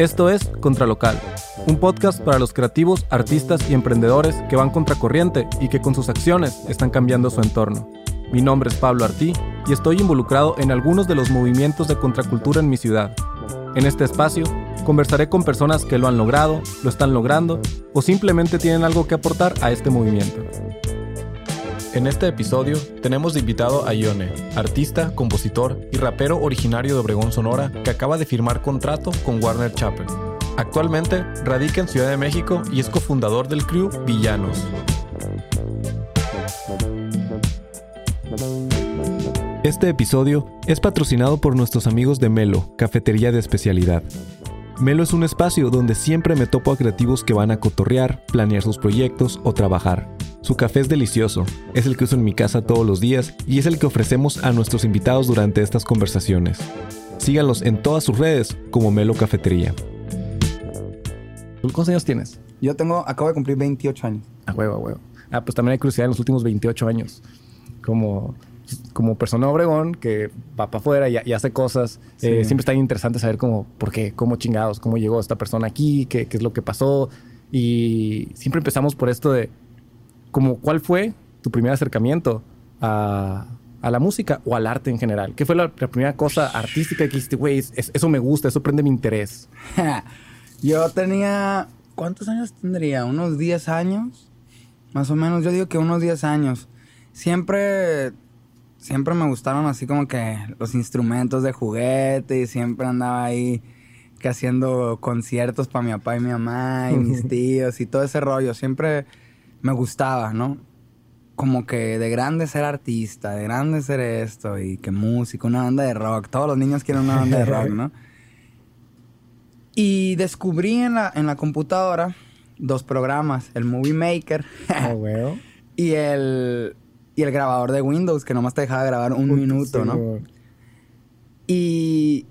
Esto es Contralocal, un podcast para los creativos, artistas y emprendedores que van contracorriente y que con sus acciones están cambiando su entorno. Mi nombre es Pablo Artí y estoy involucrado en algunos de los movimientos de contracultura en mi ciudad. En este espacio conversaré con personas que lo han logrado, lo están logrando o simplemente tienen algo que aportar a este movimiento. En este episodio tenemos de invitado a Ione, artista, compositor y rapero originario de Obregón, Sonora, que acaba de firmar contrato con Warner Chappell. Actualmente radica en Ciudad de México y es cofundador del crew Villanos. Este episodio es patrocinado por nuestros amigos de Melo, cafetería de especialidad. Melo es un espacio donde siempre me topo a creativos que van a cotorrear, planear sus proyectos o trabajar. Su café es delicioso, es el que uso en mi casa todos los días y es el que ofrecemos a nuestros invitados durante estas conversaciones. Síganlos en todas sus redes como Melo Cafetería. ¿Cuántos años tienes? Yo tengo, acabo de cumplir 28 años. A huevo, a huevo. Ah, pues también hay curiosidad en los últimos 28 años. Como, como persona de Obregón que va para afuera y, hace cosas. Eh, siempre está interesante saber cómo, por qué, cómo chingados, cómo llegó esta persona aquí, qué, qué es lo que pasó. Y siempre empezamos por esto de como cuál fue tu primer acercamiento a, la música o al arte en general. ¿Qué fue la, primera cosa artística que dijiste, güey, eso me gusta, eso prende mi interés? Yo tenía, ¿cuántos años tendría? ¿Unos 10 años? Más o menos, yo digo que unos 10 años. Siempre, siempre me gustaron así como que los instrumentos de juguete y siempre andaba ahí que haciendo conciertos para mi papá y mi mamá y mis tíos y todo ese rollo. Siempre me gustaba, ¿no? Como que de grande ser artista, de grande ser esto, y que música, una banda de rock. Todos los niños quieren una banda de rock, ¿no? Y descubrí en la, en la computadora dos programas, el Movie Maker oh, y, el, y el grabador de Windows, que nomás te dejaba grabar un minuto, ¿no? Y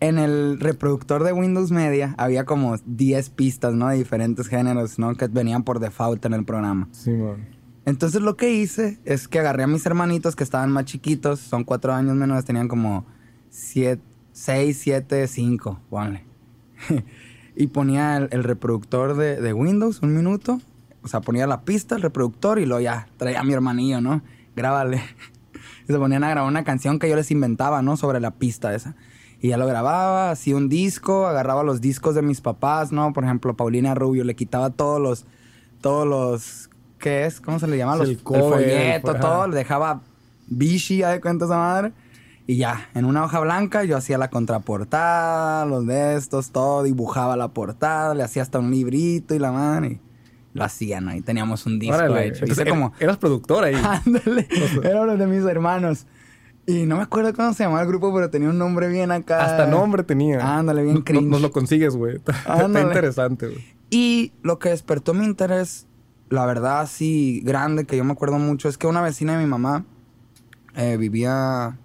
en el reproductor de Windows Media había como 10 pistas, ¿no? De diferentes géneros, ¿no? Que venían por default en el programa. Sí, man. Entonces lo que hice es que agarré a mis hermanitos que estaban más chiquitos, son cuatro años menores, tenían como 6, 7, 5, ponle. y ponía el, reproductor de, de, Windows, un minuto. O sea, ponía la pista, el reproductor y luego ya traía a mi hermanillo, ¿no? Grábale. y se ponían a grabar una canción que yo les inventaba, ¿no? Sobre la pista esa. Y ya lo grababa, hacía un disco, agarraba los discos de mis papás, ¿no? Por ejemplo, Paulina Rubio, le quitaba todos los, todos los, ¿qué es? ¿Cómo se le llama? Los, el, folleto, todo, le dejaba bichi, ya de cuenta esa madre. Y ya, en una hoja blanca yo hacía la contraportada, los de estos, todo, dibujaba la portada, le hacía hasta un librito y la madre. Y lo hacía, ¿no? Y teníamos un disco hecho. Entonces, como... Eras productor ahí. Ándale. Era uno de mis hermanos. Y no me acuerdo cómo se llamaba el grupo, pero tenía un nombre bien acá. Hasta nombre tenía. Ándale, bien cringe. Nos lo consigues, güey. Está interesante, güey. Y lo que despertó mi interés, la verdad, así grande, que yo me acuerdo mucho, es que una vecina de mi mamá eh, vivía,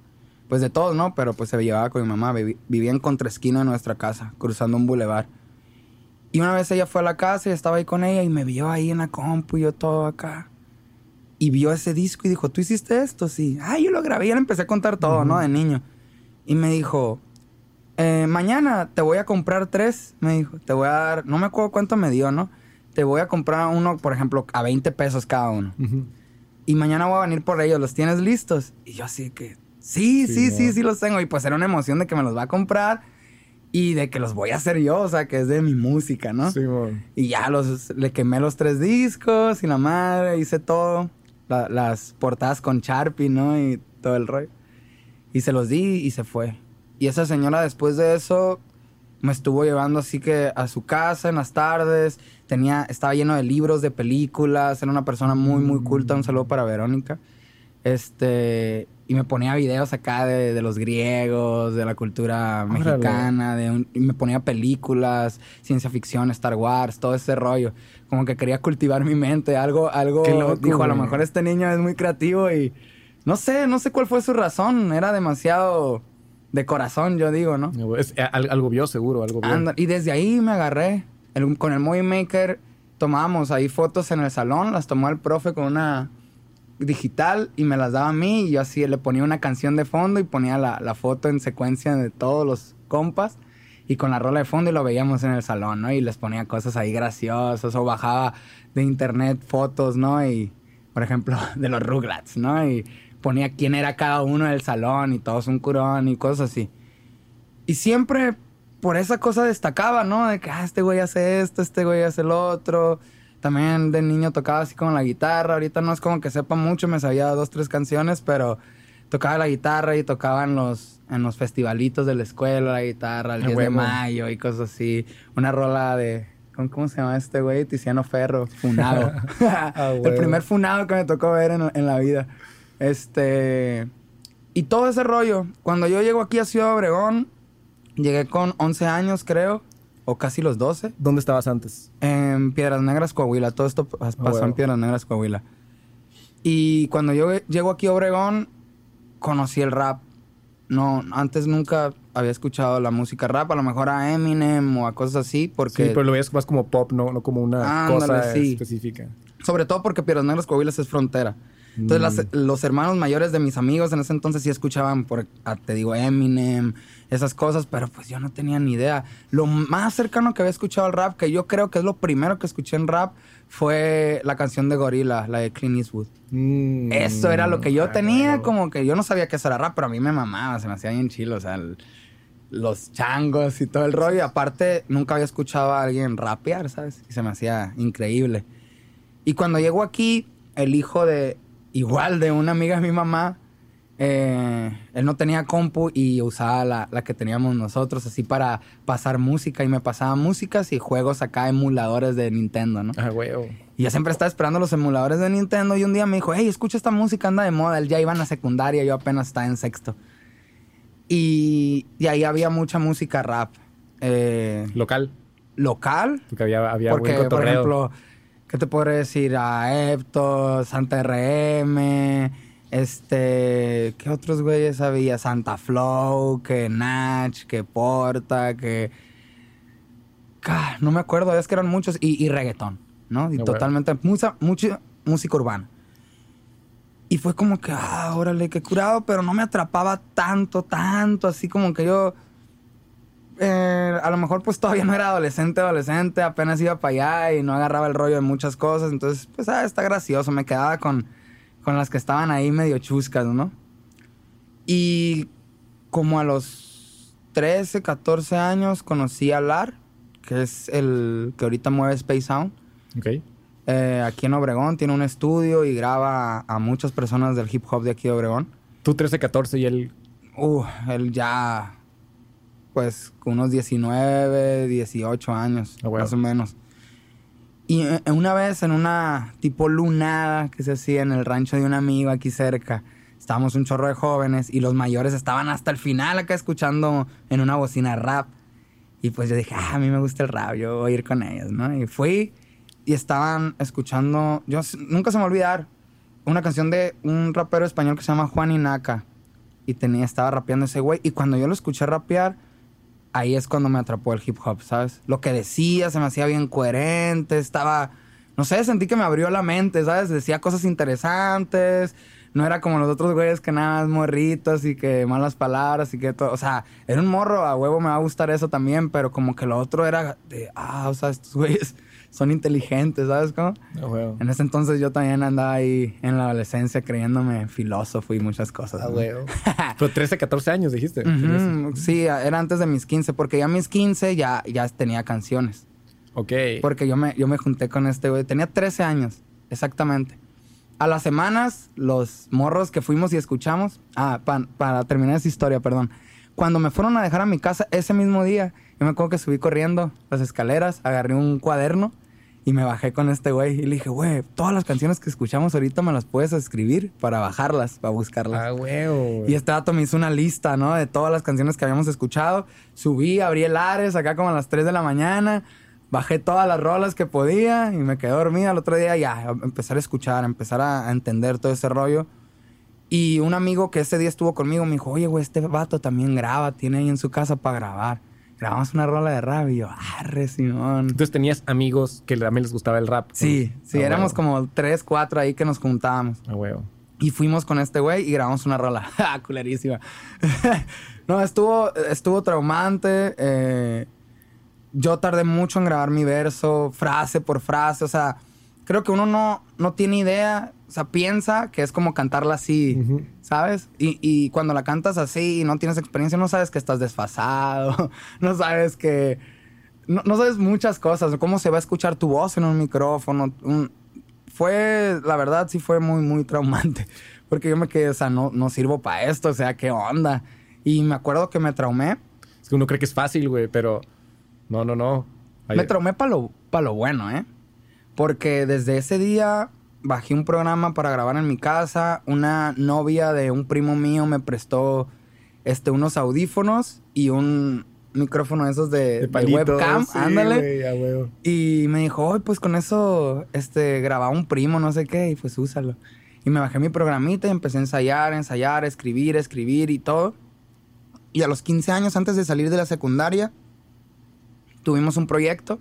pues de todos, ¿no? Pero pues se llevaba con mi mamá. vivía en contraesquina de nuestra casa, cruzando un bulevar. Y una vez ella fue a la casa y estaba ahí con ella y me vio ahí en la compu y yo todo acá y vio ese disco y dijo, ¿tú hiciste esto? Sí. Ah, yo lo grabé y le empecé a contar todo, ¿no? De niño. Y me dijo, eh, mañana te voy a comprar tres. Me dijo, te voy a dar, no me acuerdo cuánto me dio, ¿no? Te voy a comprar uno, por ejemplo, a 20 pesos cada uno. Y mañana voy a venir por ellos, ¿los tienes listos? Y yo así que, sí, sí, sí, sí, los tengo. Y pues era una emoción de que me los va a comprar y de que los voy a hacer yo, o sea, que es de mi música, ¿no? Sí, Y ya los, le quemé los tres discos y la madre, hice todo las portadas con Sharpie, ¿no? Y todo el rollo. Y se los di y se fue. Y esa señora después de eso me estuvo llevando así que a su casa en las tardes. Tenía, estaba lleno de libros, de películas. Era una persona muy, muy culta. Un saludo para Verónica. Este, y me ponía videos acá de, los griegos, de la cultura mexicana, de y me ponía películas, ciencia ficción, Star Wars, todo ese rollo. Como que quería cultivar mi mente, algo, algo, dijo, a lo mejor este niño es muy creativo y no sé, no sé cuál fue su razón, era demasiado de corazón, yo digo, ¿no? Es, eh, algo vio seguro, algo vio. y desde ahí me agarré, con el Movie Maker tomábamos ahí fotos en el salón, las tomó el profe con una digital y me las daba a mí y yo así le ponía una canción de fondo y ponía la, foto en secuencia de todos los compas y con la rola de fondo y lo veíamos en el salón, ¿no? Y les ponía cosas ahí graciosas o bajaba de internet fotos, ¿no? Y, por ejemplo, de los Rugrats, ¿no? Y ponía quién era cada uno del salón y todos un curón y cosas así. Y siempre por esa cosa destacaba, ¿no? De que, ah, este güey hace esto, este güey hace el otro. También de niño tocaba así con la guitarra. Ahorita no es como que sepa mucho, me sabía dos, tres canciones, pero tocaba la guitarra y tocaba en los, en los festivalitos de la escuela la guitarra, el 10 de mayo y cosas así. Una rola de. ¿Cómo, se llama este güey? Tiziano Ferro, Funado. Ah, el primer Funado que me tocó ver en, en, la vida. Este. Y todo ese rollo. Cuando yo llego aquí a Ciudad Obregón, llegué con 11 años, creo. O casi los 12. ¿Dónde estabas antes? En Piedras Negras, Coahuila. Todo esto pasó en Piedras Negras, Coahuila. Y cuando yo llego aquí a Obregón, conocí el rap. No, antes nunca había escuchado la música rap, a lo mejor a Eminem o a cosas así, porque... Sí, pero lo veías más como pop, no, no como una cosa específica. Sobre todo porque Piedras Negras, Coahuila es frontera. Entonces, mm. los hermanos mayores de mis amigos en ese entonces sí escuchaban, por, ah, te digo, Eminem, esas cosas, pero pues yo no tenía ni idea. Lo más cercano que había escuchado al rap, que yo creo que es lo primero que escuché en rap, fue la canción de Gorilla, la de Clint Eastwood. Mm. eso era lo que yo tenía, como que yo no sabía que eso era rap, pero a mí me mamaba, se me hacía bien chilo, o sea, los changos y todo el rollo. Y aparte, nunca había escuchado a alguien rapear, ¿sabes? Y se me hacía increíble. Y cuando llego aquí, el hijo de, igual de una amiga de mi mamá, eh, él no tenía compu y usaba la, la, que teníamos nosotros así para pasar música y me pasaba músicas y juegos acá, emuladores de Nintendo, ¿no? Ah, güey. Y yo siempre estaba esperando los emuladores de Nintendo y un día me dijo, hey, escucha esta música, anda de moda. Él ya iba a la secundaria, yo apenas estaba en sexto. Y, y ahí había mucha música rap. Eh, ¿Local? ¿Local? Porque había, había Porque, por ejemplo ¿qué te puedo decir? A Epto, Santa RM, este, ¿qué otros güeyes había? Santa Flow, que Natch, que Porta, que... No me acuerdo, es que eran muchos, y, reggaetón, ¿no? Y totalmente, mucha, mucha música urbana. Y fue como que, ah, órale, qué curado, pero no me atrapaba tanto, tanto, así como que yo eh, a lo mejor pues todavía no era adolescente, adolescente, apenas iba para allá y no agarraba el rollo de muchas cosas. Entonces, pues, ah, está gracioso. Me quedaba con, con las que estaban ahí medio chuscas, ¿no? Y como a los 13, 14 años conocí a Lar, que es el que ahorita mueve Space Sound. Ok. Eh, aquí en Obregón tiene un estudio y graba a, muchas personas del hip hop de aquí de Obregón. Tú 13, 14 y él... Uh, él ya pues unos 19, 18 años, ah, más o menos. Y eh, una vez en una tipo lunada que se hacía en el rancho de un amigo aquí cerca, estábamos un chorro de jóvenes y los mayores estaban hasta el final acá escuchando en una bocina rap. Y pues yo dije, ah, a mí me gusta el rap, yo voy a ir con ellos, ¿no? Y fui y estaban escuchando, yo nunca se me va a olvidar, una canción de un rapero español que se llama Juan Inaka. Y tenía, estaba rapeando ese güey. Y cuando yo lo escuché rapear, ahí es cuando me atrapó el hip hop, ¿sabes? Lo que decía se me hacía bien coherente, estaba, no sé, sentí que me abrió la mente, ¿sabes? Decía cosas interesantes, no era como los otros güeyes que nada más morritos y que malas palabras y que todo, o sea, era un morro, a huevo me va a gustar eso también, pero como que lo otro era de, ah, o sea, estos güeyes son inteligentes, ¿sabes cómo? En ese entonces yo también andaba ahí en la adolescencia creyéndome filósofo y muchas cosas. Ah, Pero 13, 14 años dijiste. Sí, era antes de mis 15, porque ya mis 15 ya, ya tenía canciones. Ok. Porque yo me, yo me junté con este güey. Tenía 13 años, exactamente. A las semanas, los morros que fuimos y escuchamos. Ah, para terminar esa historia, perdón. Cuando me fueron a dejar a mi casa ese mismo día, yo me acuerdo que subí corriendo las escaleras, agarré un cuaderno y me bajé con este güey y le dije, güey, todas las canciones que escuchamos ahorita me las puedes escribir para bajarlas, para buscarlas. Ah, güey. Y este dato me hizo una lista, ¿no? De todas las canciones que habíamos escuchado. Subí, abrí el Ares acá como a las 3 de la mañana. Bajé todas las rolas que podía y me quedé dormida. El otro día ya, empezar a escuchar, empezar a, entender todo ese rollo. Y un amigo que ese día estuvo conmigo me dijo, oye, güey, este vato también graba, tiene ahí en su casa para grabar grabamos una rola de rap y yo, arre, Simón. Entonces tenías amigos que también les gustaba el rap. Sí, sí, éramos como tres, cuatro ahí que nos juntábamos. Ah, huevo. Y fuimos con este güey y grabamos una rola. ¡Ah, culerísima! no, estuvo, estuvo traumante. Eh, yo tardé mucho en grabar mi verso, frase por frase. O sea, creo que uno no, no tiene idea. O sea, piensa que es como cantarla así, ¿sabes? Y, y cuando la cantas así y no tienes experiencia, no sabes que estás desfasado. no sabes que... No, no sabes muchas cosas. Cómo se va a escuchar tu voz en un micrófono. un- fue, la verdad, sí fue muy, muy traumante. Porque yo me quedé, o sea, no, no sirvo para esto, o sea, ¿qué onda? Y me acuerdo que me traumé. Es que uno cree que es fácil, güey, pero no, no, no. Me traumé para lo, pa' lo bueno, ¿eh? Porque desde ese día bajé un programa para grabar en mi casa. Una novia de un primo mío me prestó este, unos audífonos y un micrófono de esos de, de de webcam. sí, ándale. Y me dijo, "Ay, pues con eso, este, grababa un primo, no sé qué, y pues úsalo. Y me bajé mi programita y empecé a ensayar, ensayar, escribir, escribir y todo. Y a los 15 años, antes de salir de la secundaria, tuvimos un proyecto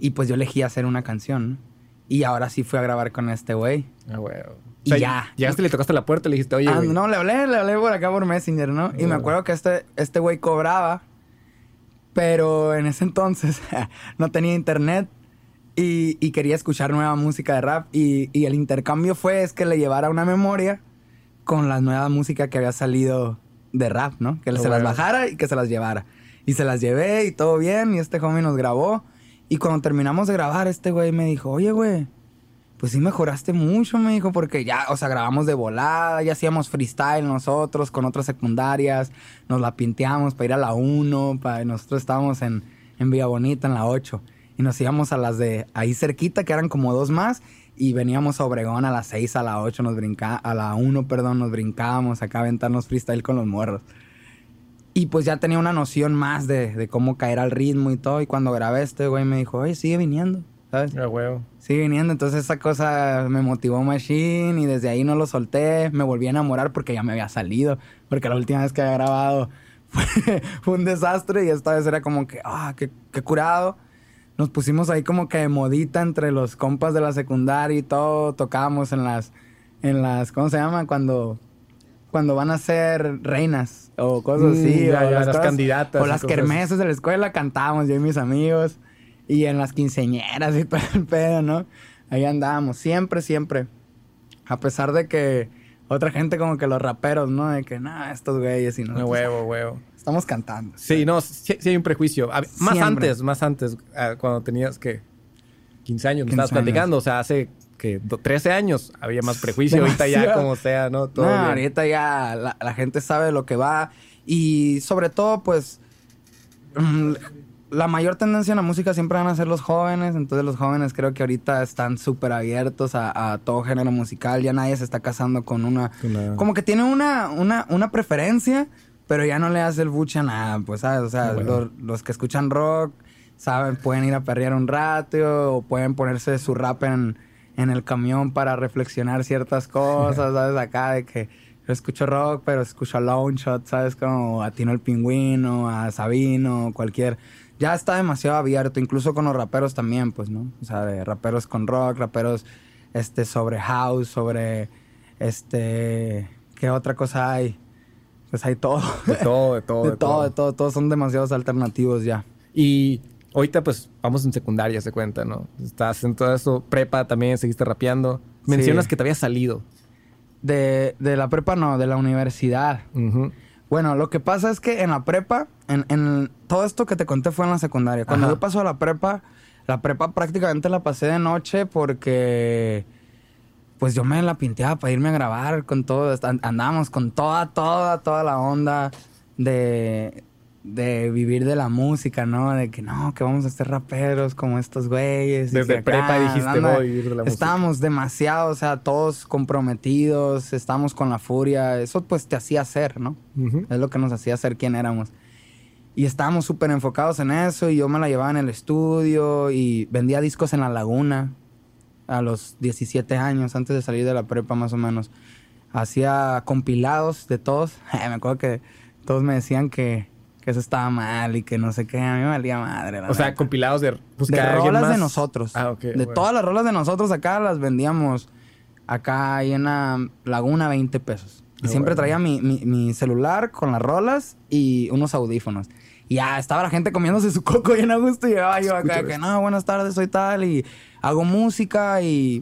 y pues yo elegí hacer una canción. ¿no? Y ahora sí fui a grabar con este güey. A huevo. Y ya. Llegaste y le tocaste la puerta y le dijiste, oye, Ah, güey. no, le hablé, le hablé por acá por Messenger, ¿no? Y me Ah. acuerdo que este este güey cobraba, pero en ese entonces no tenía internet y, y quería escuchar nueva música de rap. Y, y el intercambio fue es que le llevara una memoria con la nueva música que había salido de rap, ¿no? Que Ah, se las bueno. bajara y que se las llevara. Y se las llevé y todo bien, y este homie nos grabó. Y cuando terminamos de grabar, este güey me dijo, oye, güey, pues sí mejoraste mucho, me dijo, porque ya, o sea, grabamos de volada, ya hacíamos freestyle nosotros con otras secundarias, nos la pinteamos para ir a la 1, para, nosotros estábamos en, en Villa Bonita, en la 8, y nos íbamos a las de ahí cerquita, que eran como dos más, y veníamos a Obregón a las 6, a la 8, nos a la 1, perdón, nos brincábamos acá a aventarnos freestyle con los muerros. Y pues ya tenía una noción más de, de cómo caer al ritmo y todo, y cuando grabé este güey me dijo, oye, sigue viniendo, ¿sabes? A huevo. Sigue viniendo, entonces esa cosa me motivó machine y desde ahí no lo solté, me volví a enamorar porque ya me había salido, porque la última vez que había grabado fue, fue un desastre y esta vez era como que, ah, qué, qué curado. Nos pusimos ahí como que de modita entre los compas de la secundaria y todo, tocábamos en las, en las, ¿cómo se llama? Cuando, cuando van a ser reinas o cosas Mm, así. ya, o ya, las candidatas O las kermeses de la escuela cantábamos yo y mis amigos. Y en las quinceñeras y todo el pedo, ¿no? Ahí andábamos, siempre, siempre. A pesar de que otra gente como que los raperos, ¿no? De que, nah, estos güeyes y no. huevo, huevo. Estamos cantando. Sí, no, sí, sí hay un prejuicio. A- más Siempre. antes, más antes, ah, cuando tenías que 15 años, me 15 estabas platicando, o sea, hace que 13 años había más prejuicio, ahorita ya como sea, ¿no? Todo No, bien. ahorita ya la, la gente sabe lo que va. Y sobre todo, pues, mm, la mayor tendencia en la música siempre van a ser los jóvenes. Entonces los jóvenes creo que ahorita están súper abiertos a, a todo género musical. Ya nadie se está casando con una... Como que tiene una, una, una preferencia, pero ya no le hace el buche a nada, pues, ¿sabes? O sea, bueno. los, los que escuchan rock, saben, pueden ir a perrear un rato o pueden ponerse su rap en, en el camión para reflexionar ciertas cosas, ¿sabes? Acá de que yo escucho rock, pero escucho a Lone Shot, ¿sabes? Como a Tino el Pingüino, a Sabino, cualquier... Ya está demasiado abierto, incluso con los raperos también, pues, ¿no? O sea, de raperos con rock, raperos este, sobre house, sobre... Este... ¿Qué otra cosa hay? Pues hay todo. De todo, de todo, De todo, de todo. Todos son demasiados alternativos ya. Y ahorita, pues, vamos en secundaria, se cuenta, ¿no? Estás en todo eso, prepa también, seguiste rapeando. Mencionas Sí. que te había salido. De, de la prepa no, de la universidad. Bueno, lo que pasa es que en la prepa, en, en todo esto que te conté fue en la secundaria. Cuando Ajá. yo paso a la prepa, la prepa prácticamente la pasé de noche porque pues yo me la pinteaba para irme a grabar con todo. An- Andábamos con toda, toda, toda la onda de, de vivir de la música, ¿no? De que no, que vamos a ser raperos como estos güeyes. Desde que prepa dijiste, anda. voy a vivir de la música. Estábamos demasiado, o sea, todos comprometidos, estábamos con la furia. Eso pues te hacía ser, ¿no? Ujú. Es lo que nos hacía ser quien éramos. Y estábamos súper enfocados en eso y yo me la llevaba en el estudio y vendía discos en la laguna a los 17 años, antes de salir de la prepa más o menos. Hacía compilados de todos. me acuerdo que todos me decían que, que eso estaba mal y que no sé qué. A mí me valía madre. la O sea, compilados de buscar de a rolas más. de nosotros. Ah, de bueno. todas las rolas de nosotros acá las vendíamos Acá hay una laguna 20 pesos. Y Ah, siempre bueno. traía mi, mi- mi celular con las rolas y unos audífonos. Y ya estaba la gente comiéndose su coco bien a gusto y llegaba yo acá que no, buenas tardes, soy tal y hago música y,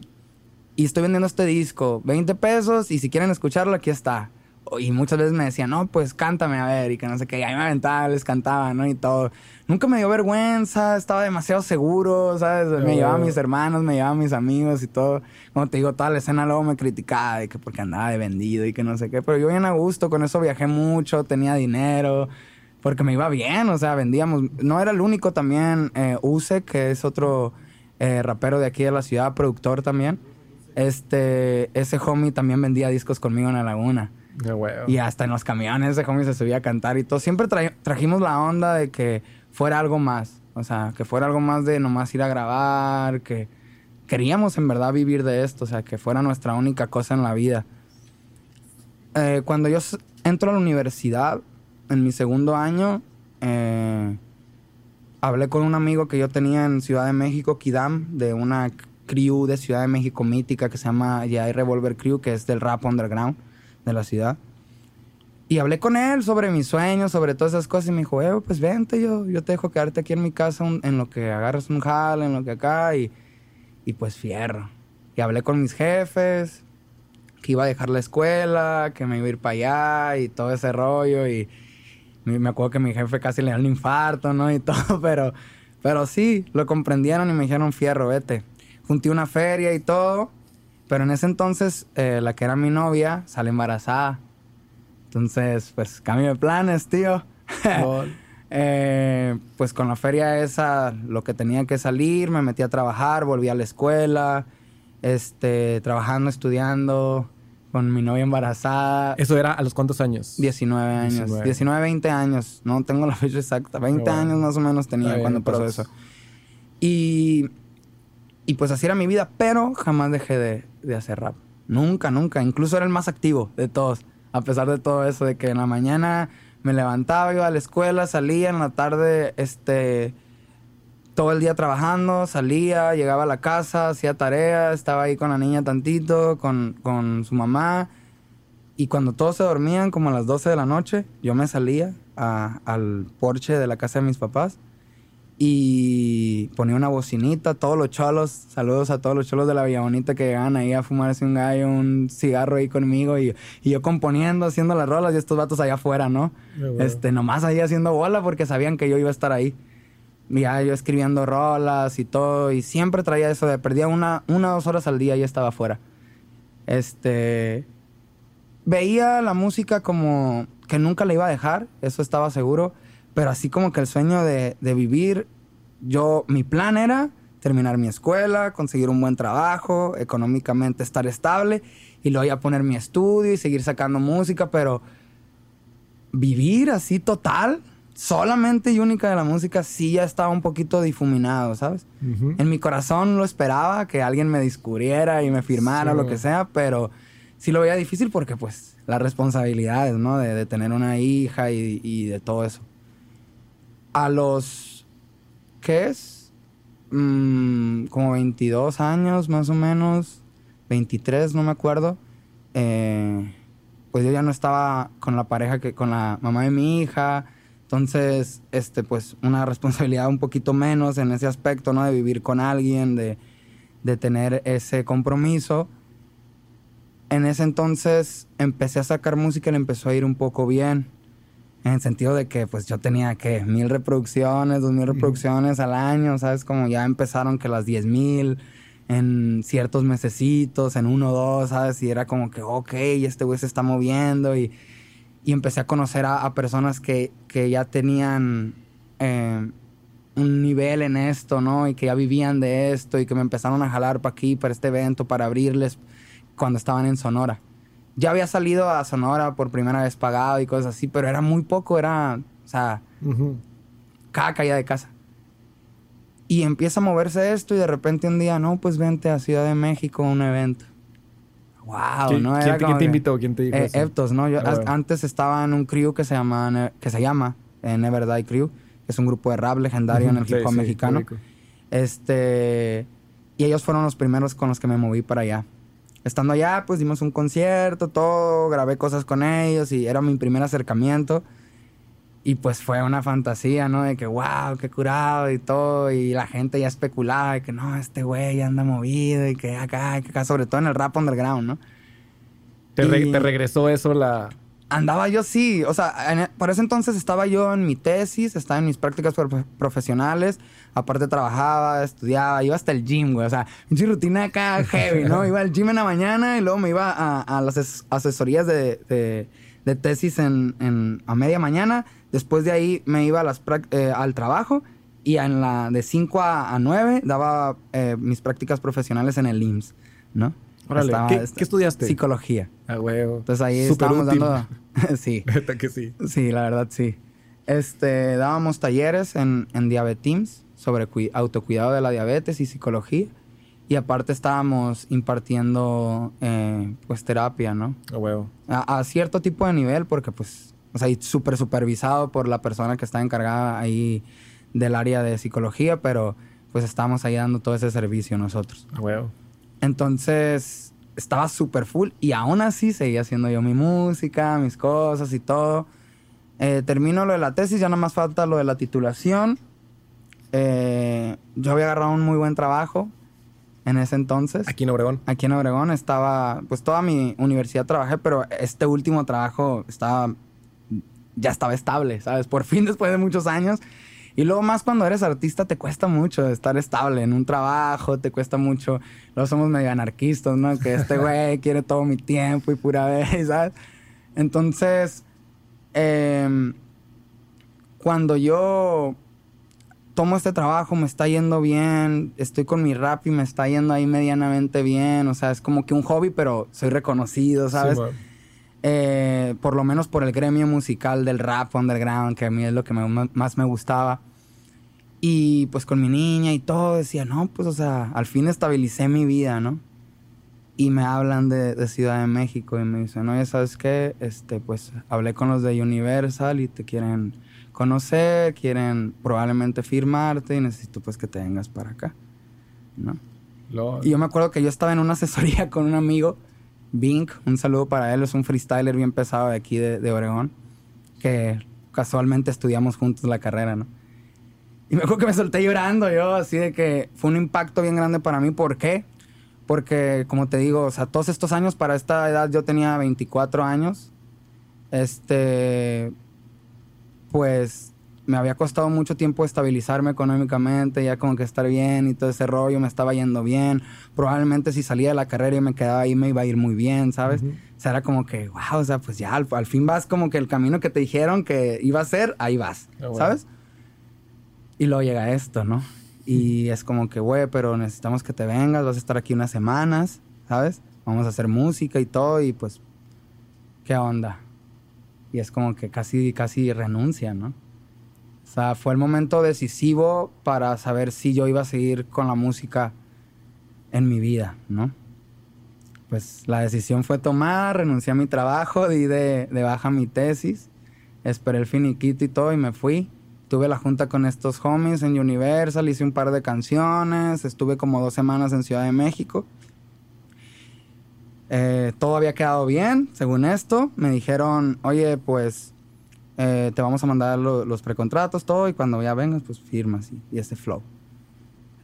y estoy vendiendo este disco, 20 pesos y si quieren escucharlo aquí está. Y muchas veces me decían, no, pues cántame a ver y que no sé qué, y ahí me aventaba, les cantaba, ¿no? Y todo. Nunca me dio vergüenza, estaba demasiado seguro, ¿sabes? Me Oh. llevaba a mis hermanos, me llevaba a mis amigos y todo. Como te digo, toda la escena luego me criticaba de que porque andaba de vendido y que no sé qué, pero yo bien a gusto, con eso viajé mucho, tenía dinero, porque me iba bien, o sea, vendíamos. No era el único también, eh, Use, que es otro eh, rapero de aquí de la ciudad, productor también. Este, ese homie también vendía discos conmigo en la laguna. Y hasta en los camiones ese homie se subía a cantar y todo. Siempre tra- trajimos la onda de que fuera algo más. O sea, que fuera algo más de nomás ir a grabar, que queríamos en verdad vivir de esto, o sea, que fuera nuestra única cosa en la vida. Eh, cuando yo entro a la universidad, en mi segundo año, eh, hablé con un amigo que yo tenía en Ciudad de México, Kidam, de una crew de Ciudad de México mítica que se llama Jai Revolver Crew, que es del rap underground de la ciudad. Y hablé con él sobre mis sueños, sobre todas esas cosas, y me dijo, eh, pues vente, yo, yo te dejo quedarte aquí en mi casa un- en lo que agarras un jale, en lo que acá, y, y pues fierro. Y hablé con mis jefes, que iba a dejar la escuela, que me iba a ir para allá, y todo ese rollo, y me acuerdo que mi jefe casi le dio un infarto, ¿no? Y todo, pero, pero sí, lo comprendieron y me dijeron, fierro, vete. Junté una feria y todo, pero en ese entonces eh, la que era mi novia sale embarazada. Entonces, pues cambio de planes, tío. Eh, pues con la feria esa, lo que tenía que salir, me metí a trabajar, volví a la escuela, este, trabajando, estudiando, con mi novia embarazada. ¿Eso era a los cuántos años? 19 años. 19. 19. 20 años. No tengo la fecha exacta. 20 Pero bueno. años más o menos tenía bien, cuando pasó eso. Y, y pues así era mi vida, pero jamás dejé de, de hacer rap. Nunca, nunca. Incluso era el más activo de todos. A pesar de todo eso, de que en la mañana me levantaba, iba a la escuela, salía, en la tarde, este, todo el día trabajando, salía, llegaba a la casa, hacía tareas, estaba ahí con la niña tantito, con, con su mamá. Y cuando todos se dormían, como a las 12 de la noche, yo me salía al porche de la casa de mis papás y ponía una bocinita, todos los cholos, saludos a todos los cholos de la Villa Bonita que llegaban ahí a fumarse un gallo, un cigarro ahí conmigo y, y yo componiendo, haciendo las rolas y estos vatos allá afuera, ¿no? Bueno. Este, nomás ahí haciendo bola porque sabían que yo iba a estar ahí. Y ya yo escribiendo rolas y todo y siempre traía eso de perdía una, una dos horas al día y estaba afuera. Este, veía la música como que nunca la iba a dejar, eso estaba seguro, pero así como que el sueño de, de vivir, yo, mi plan era terminar mi escuela, conseguir un buen trabajo, económicamente estar estable y luego ya poner mi estudio y seguir sacando música, pero vivir así total, solamente y única de la música, sí ya estaba un poquito difuminado, ¿sabes? En mi corazón lo esperaba, que alguien me descubriera y me firmara o Sí. lo que sea, pero sí lo veía difícil porque pues las responsabilidades, ¿no? De, de tener una hija y, y de todo eso. A los, ¿qué es? Mm, como 22 años más o menos, 23, no me acuerdo. Eh, pues yo ya no estaba con la pareja que con la mamá de mi hija. Entonces, este, pues, una responsabilidad un poquito menos en ese aspecto, ¿no? De vivir con alguien, de, de tener ese compromiso. En ese entonces empecé a sacar música y le empezó a ir un poco bien. En el sentido de que, pues, yo tenía, que Mil reproducciones, dos mil reproducciones al año, ¿sabes? Como ya empezaron que las diez mil en ciertos mesecitos, en uno o dos, ¿sabes? Y era como que, ok, este güey se está moviendo y, y empecé a conocer a, a personas que, que ya tenían eh, un nivel en esto, ¿no? Y que ya vivían de esto y que me empezaron a jalar para aquí, para este evento, para abrirles cuando estaban en Sonora. Ya había salido a Sonora por primera vez pagado y cosas así, pero era muy poco, era, o sea, cada caída de casa. Y empieza a moverse esto y de repente un día, no, pues vente a Ciudad de México a un evento. Wow, ¿Quién- ¿no? quién te- quién te invitó? ¿Quién te dijo Eh, eso? Eptos, ¿no? Yo Ah, antes estaba en un crew que se llama, que se llama eh, Never Die Crew, que es un grupo de rap legendario en el Sí, hip hop sí, mexicano. Este, y ellos fueron los primeros con los que me moví para allá. Estando allá, pues dimos un concierto, todo, grabé cosas con ellos y era mi primer acercamiento. Y pues fue una fantasía, ¿no? De que, wow, qué curado y todo. Y la gente ya especulaba de que, no, este güey anda movido y que acá, que acá, sobre todo en el rap underground, ¿no? ¿Te, te regresó eso la, Andaba yo sí, o sea, e, por ese entonces estaba yo en mi tesis, estaba en mis prácticas profesionales, aparte trabajaba, estudiaba, iba hasta el gym, güey, o sea, mi rutina acá heavy, ¿no? Iba al gym en la mañana y luego me iba a, las asesorías de, tesis en, a media mañana, después de ahí me iba a las eh, al trabajo y en la de 5 a, 9 daba eh, mis prácticas profesionales en el IMSS, ¿no? ¿Qué, estudiaste? Psicología. Ah, huevo. Entonces ahí estábamos dando. sí. que sí. Sí, la verdad sí. Este, dábamos talleres en, en Diabeteams sobre autocuidado de la diabetes y psicología. Y aparte estábamos impartiendo, eh, pues, terapia, ¿no? Ah, huevo. A, cierto tipo de nivel, porque, pues, o sea, súper supervisado por la persona que está encargada ahí del área de psicología, pero, pues, estábamos ahí dando todo ese servicio nosotros. Ah, huevo. Entonces estaba súper full y aún así seguía haciendo yo mi música, mis cosas y todo. Eh, termino lo de la tesis, ya nada más falta lo de la titulación. Eh, yo había agarrado un muy buen trabajo en ese entonces. Aquí en Obregón. Aquí en Obregón estaba, pues toda mi universidad trabajé, pero este último trabajo estaba, ya estaba estable, ¿sabes? Por fin después de muchos años y luego más cuando eres artista te cuesta mucho estar estable en un trabajo, te cuesta mucho. Luego somos medio anarquistas, ¿no? Que este güey quiere todo mi tiempo y pura vez, ¿sabes? Entonces, em, cuando yo tomo este trabajo, me está yendo bien, estoy con mi rap y me está yendo ahí medianamente bien, o sea, es como que un hobby, pero soy reconocido, ¿sabes? Eh, por lo menos por el gremio musical del rap underground, que a mí es lo que más me gustaba. Y pues con mi niña y todo, decía, no, pues o sea, al fin estabilicé mi vida, ¿no? Y me hablan de, Ciudad de México y me dicen, oye, ¿sabes qué? Este, pues hablé con los de Universal y te quieren conocer, quieren probablemente firmarte y necesito pues que te vengas para acá, ¿no? Y yo me acuerdo que yo estaba en una asesoría con un amigo, Bink, un saludo para él, es un freestyler bien pesado de aquí de, de Oregón, que casualmente estudiamos juntos la carrera, ¿no? Y me acuerdo que me solté llorando yo, así de que fue un impacto bien grande para mí. ¿Por qué? Porque, como te digo, o sea, todos estos años, para esta edad yo tenía 24 años. Este, pues me había costado mucho tiempo estabilizarme económicamente, ya como que estar bien y todo ese rollo, me estaba yendo bien. Probablemente si salía de la carrera y me quedaba ahí me iba a ir muy bien, ¿sabes? O sea, era como que, wow, o sea, pues ya al, fin vas como que el camino que te dijeron que iba a ser, ahí vas, ah, ¿sabes? Y luego llega esto, ¿no? Y es como que, güey, pero necesitamos que te vengas, vas a estar aquí unas semanas, ¿sabes? Vamos a hacer música y todo, y pues, ¿qué onda? Y es como que casi, casi renuncia, ¿no? O sea, fue el momento decisivo para saber si yo iba a seguir con la música en mi vida, ¿no? Pues la decisión fue tomar, renuncié a mi trabajo, di de, de baja mi tesis, esperé el finiquito y todo y me fui tuve la junta con estos homies en Universal, hice un par de canciones, estuve como dos semanas en Ciudad de México. Eh, todo había quedado bien, según esto. Me dijeron, oye, pues eh, te vamos a mandar los precontratos, todo, y cuando ya vengas, pues firmas y, y este flow.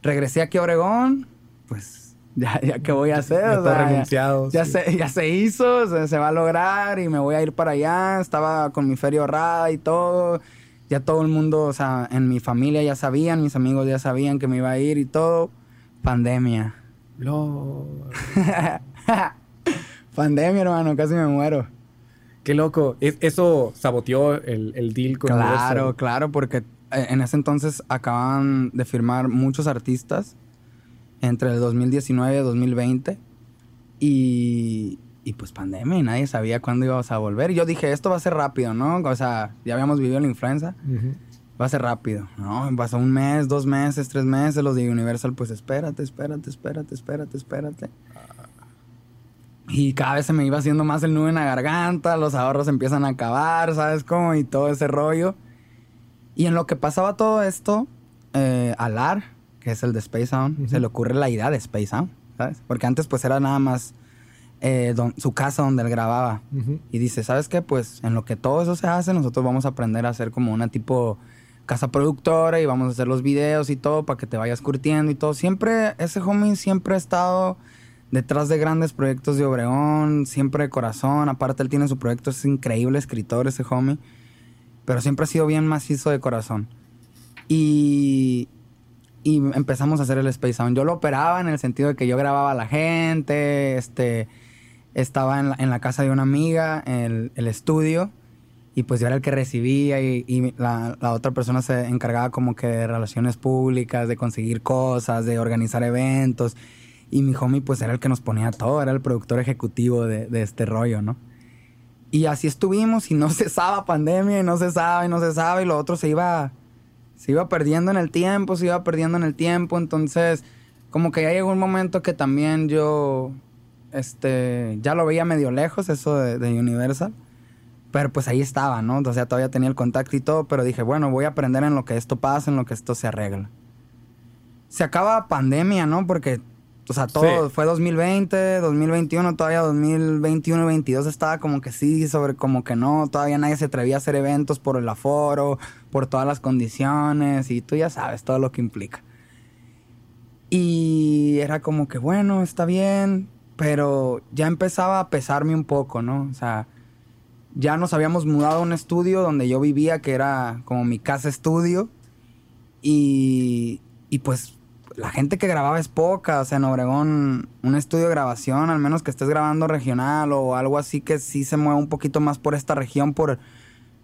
Regresé aquí a Oregón, pues ya, ya qué voy a hacer. Ya, renunciado, ya, se, ya se hizo, se, se, va a lograr y me voy a ir para allá. Estaba con mi feria ahorrada y todo ya todo el mundo, o sea, en mi familia ya sabían, mis amigos ya sabían que me iba a ir y todo. Pandemia. No. Pandemia, hermano, casi me muero. Qué loco. ¿Eso saboteó el, deal con Claro, claro, porque eh, en ese entonces acaban de firmar muchos artistas entre el 2019 y 2020. Y, y pues pandemia y nadie sabía cuándo íbamos a volver. Y yo dije, esto va a ser rápido, ¿no? O sea, ya habíamos vivido la influenza. Va a ser rápido, ¿no? Pasó un mes, dos meses, tres meses. Los de Universal, pues espérate, espérate, espérate, espérate, espérate. Y cada vez se me iba haciendo más el nudo en la garganta, los ahorros empiezan a acabar, ¿sabes cómo? Y todo ese rollo. Y en lo que pasaba todo esto, eh, que es el de Space Sound, se le ocurre la idea de Space Sound, ¿sabes? Porque antes pues era nada más eh, su casa donde él grababa. Y dice, ¿sabes qué? Pues en lo que todo eso se hace, nosotros vamos a aprender a hacer como una tipo casa productora y vamos a hacer los videos y todo para que te vayas curtiendo y todo. Siempre, ese homie siempre ha estado detrás de grandes proyectos de Obregón, siempre de corazón. Aparte, él tiene su proyecto, es increíble escritor ese homie. Pero siempre ha sido bien macizo de corazón. Y, y empezamos a hacer el Space Sound. Yo lo operaba en el sentido de que yo grababa a la gente, este, estaba en la, en la casa de una amiga, el, el estudio y pues yo era el que recibía y, la, otra persona se encargaba como que de relaciones públicas, de conseguir cosas, de organizar eventos. Y mi homie pues era el que nos ponía todo, era el productor ejecutivo de, este rollo, ¿no? Y así estuvimos y no cesaba pandemia y no cesaba y no cesaba y lo otro se iba, se iba perdiendo en el tiempo, se iba perdiendo en el tiempo. Entonces como que ya llegó un momento que también yo, este, ya lo veía medio lejos eso de Universal pero pues ahí estaba, ¿no? O sea, todavía tenía el contacto y todo, pero dije, bueno, voy a aprender en lo que esto pasa, en lo que esto se arregla. Se acaba pandemia, ¿no? Porque, o sea, todo fue 2020, 2021, todavía 2021 y 2022 estaba como que sí, sobre como que no, todavía nadie se atrevía a hacer eventos por el aforo, por todas las condiciones y tú ya sabes todo lo que implica. Y era como que, bueno, está bien, pero ya empezaba a pesarme un poco, ¿no? O sea, ya nos habíamos mudado a un estudio donde yo vivía, que era como mi casa estudio. Y, y pues la gente que grababa es poca. O sea, en Obregón, un estudio de grabación, al menos que estés grabando regional o algo así que sí se mueva un poquito más por esta región, por,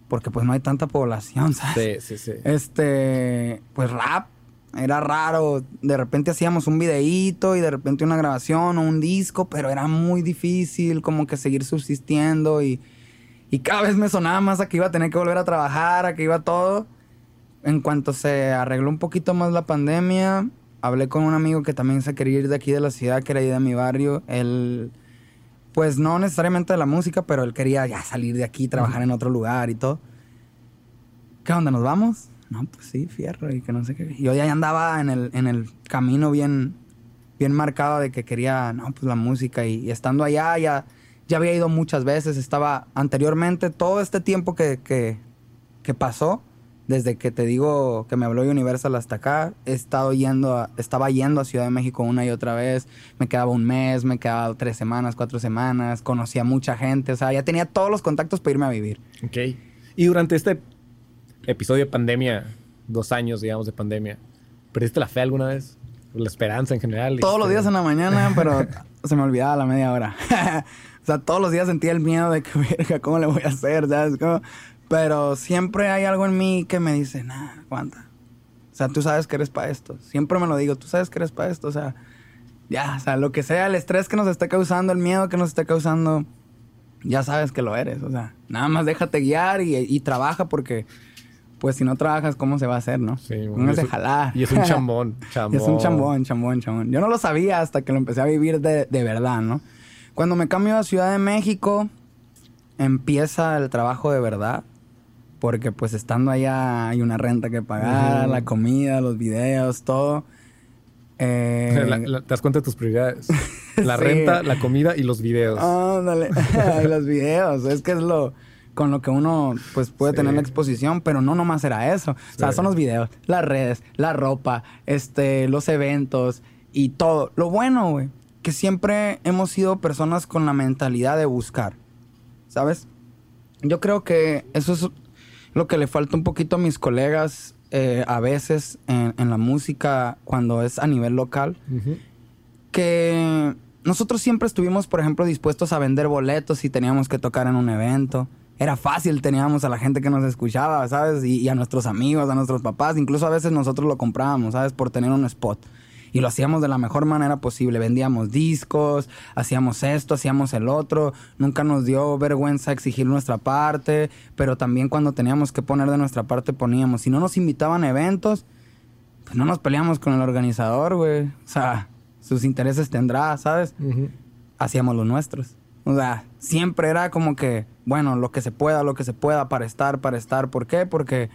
porque pues no hay tanta población, ¿sabes? Sí, sí, sí. Este, pues rap. Era raro, de repente hacíamos un videíto y de repente una grabación o un disco, pero era muy difícil como que seguir subsistiendo y, y cada vez me sonaba más a que iba a tener que volver a trabajar, a que iba todo. En cuanto se arregló un poquito más la pandemia, hablé con un amigo que también se quería ir de aquí de la ciudad, que era de mi barrio. Él, pues no necesariamente de la música, pero él quería ya salir de aquí, trabajar en otro lugar y todo. ¿Qué onda? ¿Nos vamos? No, pues sí, fierro y que no sé qué. Yo ya andaba en el, en el camino bien, bien marcado de que quería, no, pues la música y, y estando allá ya ya había ido muchas veces, estaba anteriormente, todo este tiempo que, que, que pasó, desde que te digo que me habló Universal hasta acá, he estado yendo estaba yendo a Ciudad de México una y otra vez, me quedaba un mes, me quedaba tres semanas, cuatro semanas, conocía mucha gente, o sea, ya tenía todos los contactos para irme a vivir. Ok. Y durante este episodio de pandemia, dos años, digamos, de pandemia, ¿perdiste la fe alguna vez? La esperanza en general. Todos los días en la mañana, pero se me olvidaba la media hora. O sea, todos los días sentía el miedo de que, verga, ¿cómo le voy a hacer? ¿Sabes? Pero siempre hay algo en mí que me dice, nah, aguanta. O sea, tú sabes que eres para esto. Siempre me lo digo, tú sabes que eres para esto. O sea, ya, o sea, lo que sea, el estrés que nos está causando, el miedo que nos está causando, ya sabes que lo eres. O sea, nada más déjate guiar y, trabaja porque, pues si no trabajas, ¿cómo se va a hacer, no? Sí, bueno, jalar. Y es un chambón, chambón. es un chambón, chambón, chambón. Yo no lo sabía hasta que lo empecé a vivir de, de verdad, ¿no? Cuando me cambio a Ciudad de México, empieza el trabajo de verdad. Porque pues estando allá hay una renta que pagar, la comida, los videos, todo. Eh, te das cuenta de tus prioridades. La renta, la comida y los videos. Ándale, y los videos. Es que es lo con lo que uno pues puede tener la exposición, pero no nomás era eso. O sea, son los videos, las redes, la ropa, este, los eventos y todo. Lo bueno, güey, que siempre hemos sido personas con la mentalidad de buscar, ¿sabes? Yo creo que eso es lo que le falta un poquito a mis colegas eh, a veces en, la música cuando es a nivel local. Que nosotros siempre estuvimos, por ejemplo, dispuestos a vender boletos si teníamos que tocar en un evento. Era fácil, teníamos a la gente que nos escuchaba, ¿sabes? Y, y a nuestros amigos, a nuestros papás. Incluso a veces nosotros lo comprábamos, ¿sabes? Por tener un spot y lo hacíamos de la mejor manera posible. Vendíamos discos, hacíamos esto, hacíamos el otro. Nunca nos dio vergüenza exigir nuestra parte, pero también cuando teníamos que poner de nuestra parte poníamos. Si no nos invitaban a eventos, pues no nos peleamos con el organizador, güey. O sea, sus intereses tendrá, ¿sabes? Hacíamos los nuestros. O sea, siempre era como que, bueno, lo que se pueda, lo que se pueda para estar, para estar. ¿Por qué? Porque,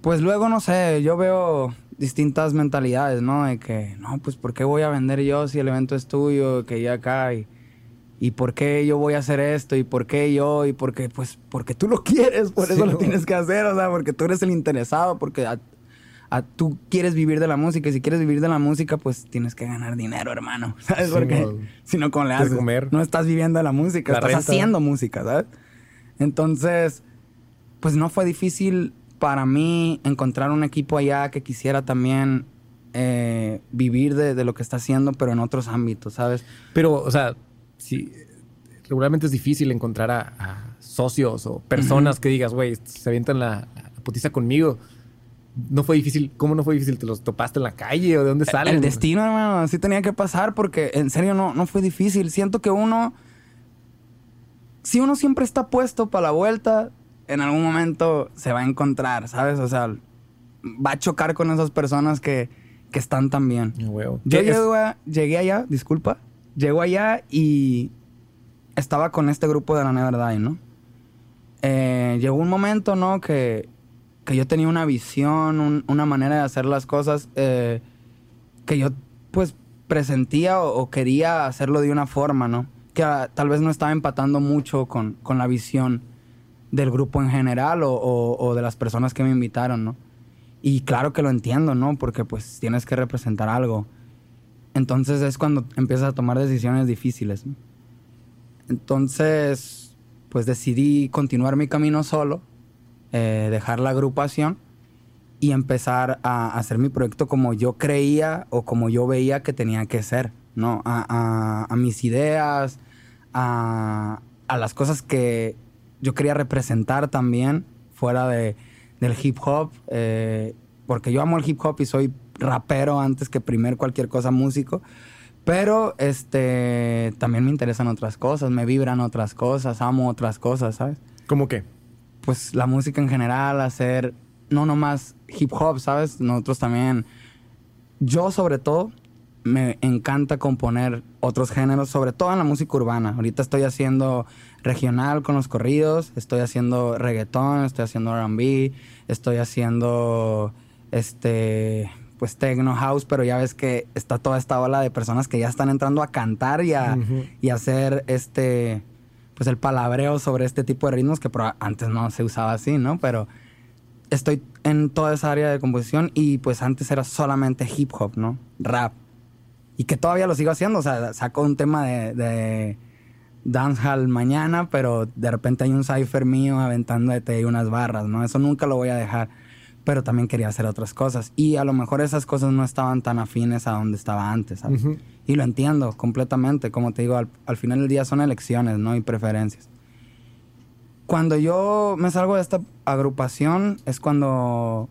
pues luego, no sé, yo veo distintas mentalidades, ¿no? De que, no, pues, ¿por qué voy a vender yo si el evento es tuyo? Que ya acá y, ¿Y por qué yo voy a hacer esto? ¿Y por qué yo? Y porque, pues, porque tú lo quieres, por eso lo tienes que hacer, o sea, porque tú eres el interesado, porque tú quieres vivir de la música y si quieres vivir de la música, pues tienes que ganar dinero, hermano, ¿sabes? porque si no, ¿cómo le haces? Comer. No estás viviendo de la música, estás haciendo música, ¿sabes? Entonces, pues no fue difícil para mí encontrar un equipo allá que quisiera también eh, vivir de, lo que está haciendo, pero en otros ámbitos, ¿sabes? Pero, o sea, sí, regularmente es difícil encontrar a, socios o personas que digas, güey, se avientan la, la conmigo. No fue difícil, ¿cómo no fue difícil? ¿Te los topaste en la calle o de dónde salen? El destino, hermano, sí tenía que pasar porque en serio no, no fue difícil. Siento que uno, si uno siempre está puesto para la vuelta, en algún momento se va a encontrar, ¿sabes? O sea, va a chocar con esas personas que, que están tan bien. Yo llegué, allá, disculpa, llego allá y estaba con este grupo de la Never Die, ¿no? Eh, llegó un momento, ¿no? Que, que yo tenía una visión, una manera de hacer las cosas eh, que yo, pues, presentía o, quería hacerlo de una forma, ¿no? Que ah, tal vez no estaba empatando mucho con, con la visión del grupo en general o, de las personas que me invitaron, ¿no? Y claro que lo entiendo, ¿no? Porque pues tienes que representar algo. Entonces es cuando empiezas a tomar decisiones difíciles. Entonces, pues decidí continuar mi camino solo, eh, dejar la agrupación y empezar a hacer mi proyecto como yo creía o como yo veía que tenía que ser, ¿no? A, a mis ideas, a, a las cosas que yo quería representar también fuera de, del hip hop, eh, porque yo amo el hip hop y soy rapero antes que primer cualquier cosa músico. Pero este también me interesan otras cosas, me vibran otras cosas, amo otras cosas, ¿sabes? ¿Cómo qué? Pues la música en general, hacer no nomás hip hop, ¿sabes? Nosotros también yo sobre todo me encanta componer otros géneros, sobre todo en la música urbana. Ahorita estoy haciendo regional con los corridos, estoy haciendo reggaetón, estoy haciendo R&B, estoy haciendo este pues techno house, pero ya ves que está toda esta ola de personas que ya están entrando a cantar y a, y hacer este pues el palabreo sobre este tipo de ritmos que antes no se usaba así, ¿no? Pero estoy en toda esa área de composición y pues antes era solamente hip hop, ¿no? Rap. Y que todavía lo sigo haciendo, o sea, saco un tema de dancehall mañana, pero de repente hay un cipher mío aventando de unas barras, ¿no? Eso nunca lo voy a dejar. Pero también quería hacer otras cosas. Y a lo mejor esas cosas no estaban tan afines a donde estaba antes, ¿sabes? Y lo entiendo completamente. Como te digo, al, final del día son elecciones, ¿no? Y preferencias. Cuando yo me salgo de esta agrupación es cuando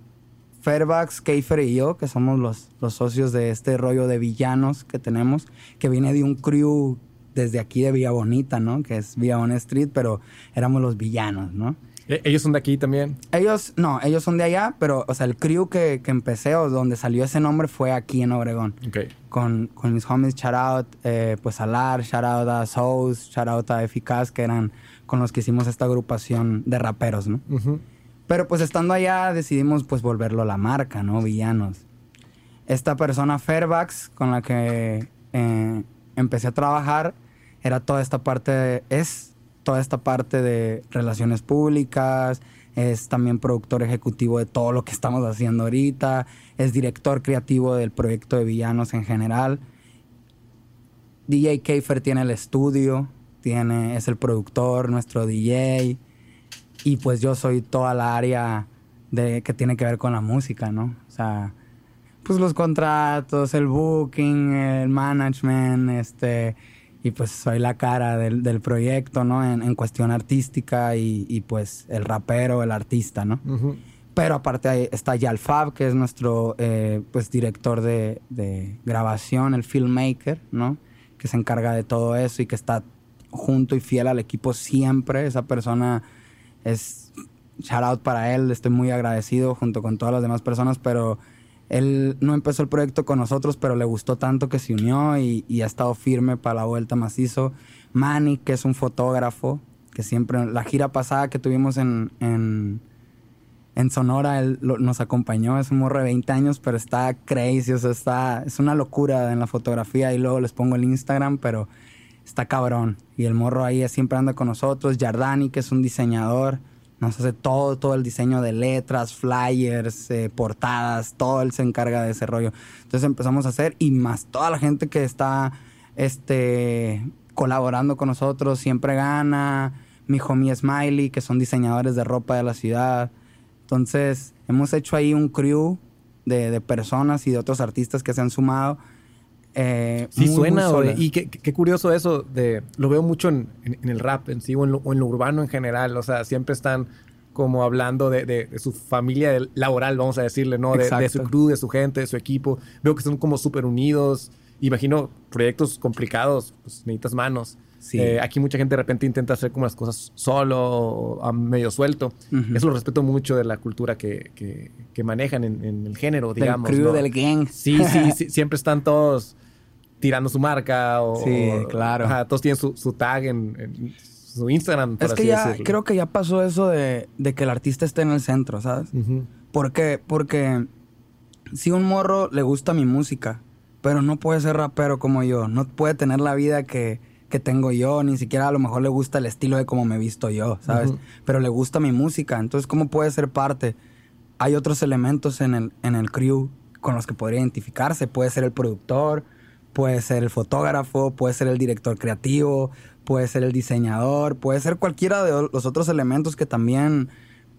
Fairfax, Keifer y yo, que somos los, los socios de este rollo de villanos que tenemos, que viene de un crew desde aquí de Villa Bonita, ¿no? Que es Villa Bonita Street, pero éramos los villanos, ¿no? ¿E-, ¿Ellos son de aquí también? Ellos, no, ellos son de allá, pero, o sea, el crew que, que empecé o donde salió ese nombre fue aquí en Obregón. Ok. Con, con mis homies, shout out, eh, pues a Lar, shout out a Souls, shout out a Eficaz, que eran con los que hicimos esta agrupación de raperos, ¿no? Pero pues estando allá decidimos pues volverlo la marca, ¿no? Villanos. Esta persona Fairfax con la que eh, empecé a trabajar era toda esta parte, es toda esta parte de relaciones públicas, es también productor ejecutivo de todo lo que estamos haciendo ahorita, es director creativo del proyecto de villanos en general. DJ Keifer tiene el estudio, tiene, es el productor, nuestro DJ, y pues yo soy toda la área de, que tiene que ver con la música, ¿no? O sea, pues los contratos, el booking, el management, este, y pues soy la cara del, proyecto, ¿no? En, cuestión artística y, pues el rapero, el artista, ¿no? Pero aparte está Yal Fab, que es nuestro eh, pues director de, grabación, el filmmaker, ¿no? Que se encarga de todo eso y que está junto y fiel al equipo siempre. Esa persona es shout out para él, estoy muy agradecido junto con todas las demás personas, pero él no empezó el proyecto con nosotros, pero le gustó tanto que se unió y, ha estado firme para la vuelta macizo. Manny, que es un fotógrafo, que siempre, la gira pasada que tuvimos en, en, Sonora, él nos acompañó, es un morro de 20 años, pero está crazy, o sea, está, es una locura en la fotografía y luego les pongo el Instagram, pero está cabrón. Y el morro ahí siempre anda con nosotros. Yardani, que es un diseñador, nos hace todo, todo el diseño de letras, flyers, eh, portadas, todo él se encarga de ese rollo. Entonces empezamos a hacer y más toda la gente que está este, colaborando con nosotros, siempre gana. Mi homie Smiley, que son diseñadores de ropa de la ciudad. Entonces hemos hecho ahí un crew de, de personas y de otros artistas que se han sumado eh, sí suena, y qué, qué, curioso eso, de, lo veo mucho en, el rap en sí o en, lo, urbano en general, o sea, siempre están como hablando de, su familia laboral, vamos a decirle, ¿no? De, su crew, de su gente, de su equipo. Veo que son como súper unidos. Imagino proyectos complicados, pues necesitas manos. Eh, aquí mucha gente de repente intenta hacer como las cosas solo o a medio suelto. Eso lo respeto mucho de la cultura que, que, manejan en, el género, digamos. El crew del gang. Sí, sí, siempre están todos tirando su marca o... Sí, claro. todos tienen su, su tag en, su Instagram. es que ya, creo que ya pasó eso de, de, que el artista esté en el centro, ¿sabes? ¿Por qué? Porque si un morro le gusta mi música, pero no puede ser rapero como yo, no puede tener la vida que, que tengo yo, ni siquiera a lo mejor le gusta el estilo de cómo me visto yo, ¿sabes? Pero le gusta mi música, entonces ¿cómo puede ser parte? Hay otros elementos en el, en el crew con los que podría identificarse, puede ser el productor, Puede ser el fotógrafo, puede ser el director creativo, puede ser el diseñador, puede ser cualquiera de los otros elementos que también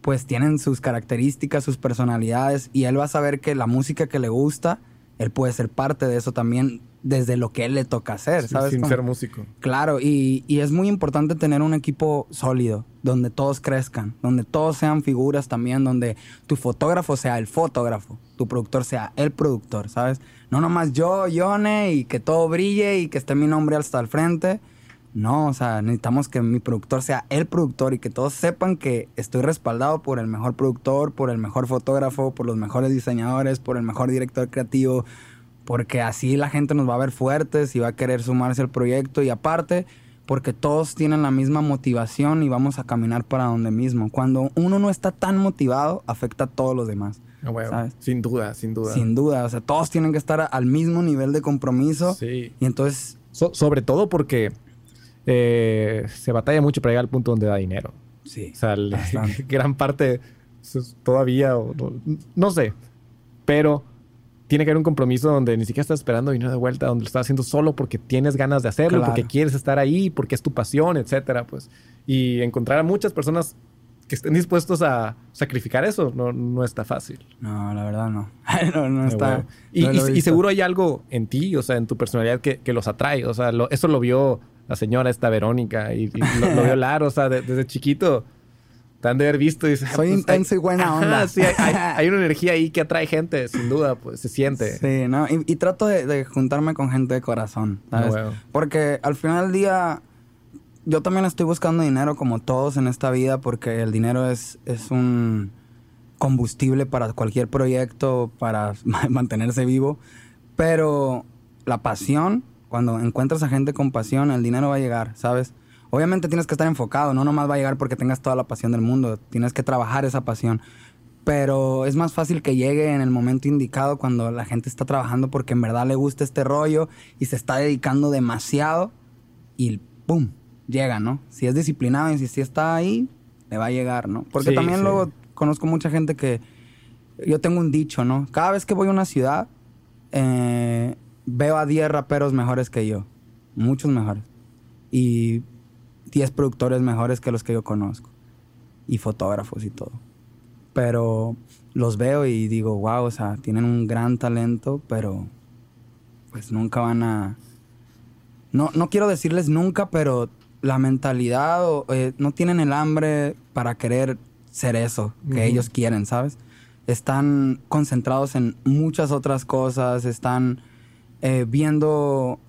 pues tienen sus características, sus personalidades y él va a saber que la música que le gusta, él puede ser parte de eso también desde lo que él le toca hacer, ¿sabes? Sin ser músico. Claro, y, y, es muy importante tener un equipo sólido, donde todos crezcan, donde todos sean figuras también, donde tu fotógrafo sea el fotógrafo, tu productor sea el productor, ¿sabes? no nomás yo, Yone, y que todo brille y que esté mi nombre hasta el frente. No, o sea, necesitamos que mi productor sea el productor y que todos sepan que estoy respaldado por el mejor productor, por el mejor fotógrafo, por los mejores diseñadores, por el mejor director creativo, porque así la gente nos va a ver fuertes y va a querer sumarse al proyecto y aparte, porque todos tienen la misma motivación y vamos a caminar para donde mismo. Cuando uno no está tan motivado, afecta a todos los demás. Sin duda, sin duda. Sin duda, o sea, todos tienen que estar al mismo nivel de compromiso. Sí. Y entonces... sobre todo porque eh, se batalla mucho para llegar al punto donde da dinero. Sí. O sea, gran parte todavía, no, sé, pero tiene que haber un compromiso donde ni siquiera estás esperando dinero de vuelta, donde lo estás haciendo solo porque tienes ganas de hacerlo, porque quieres estar ahí, porque es tu pasión, etcétera, pues. Y encontrar a muchas personas que estén dispuestos a sacrificar eso no, no está fácil. No, la verdad no. no, está. Y, seguro hay algo en ti, o sea, en tu personalidad que, que los atrae. O sea, eso lo vio la señora esta Verónica y, lo, vio Laro, o sea, desde chiquito. Te han de haber visto y Soy pues, intenso y buena onda. sí, hay, una energía ahí que atrae gente, sin duda, pues se siente. Sí, ¿no? Y, trato de, juntarme con gente de corazón, ¿sabes? Porque al final del día yo también estoy buscando dinero como todos en esta vida porque el dinero es, es un combustible para cualquier proyecto, para mantenerse vivo. Pero la pasión, cuando encuentras a gente con pasión, el dinero va a llegar, ¿sabes? Obviamente tienes que estar enfocado, no nomás va a llegar porque tengas toda la pasión del mundo, tienes que trabajar esa pasión. Pero es más fácil que llegue en el momento indicado cuando la gente está trabajando porque en verdad le gusta este rollo y se está dedicando demasiado y ¡pum! llega, ¿no? Si es disciplinado y si, está ahí, le va a llegar, ¿no? Porque también luego conozco mucha gente que... Yo tengo un dicho, ¿no? Cada vez que voy a una ciudad, eh, veo a 10 raperos mejores que yo. Muchos mejores. Y 10 productores mejores que los que yo conozco. Y fotógrafos y todo. Pero los veo y digo, wow, o sea, tienen un gran talento, pero pues nunca van a... No, no quiero decirles nunca, pero la mentalidad o eh, no tienen el hambre para querer ser eso que ellos quieren, ¿sabes? Están concentrados en muchas otras cosas, están eh, viendo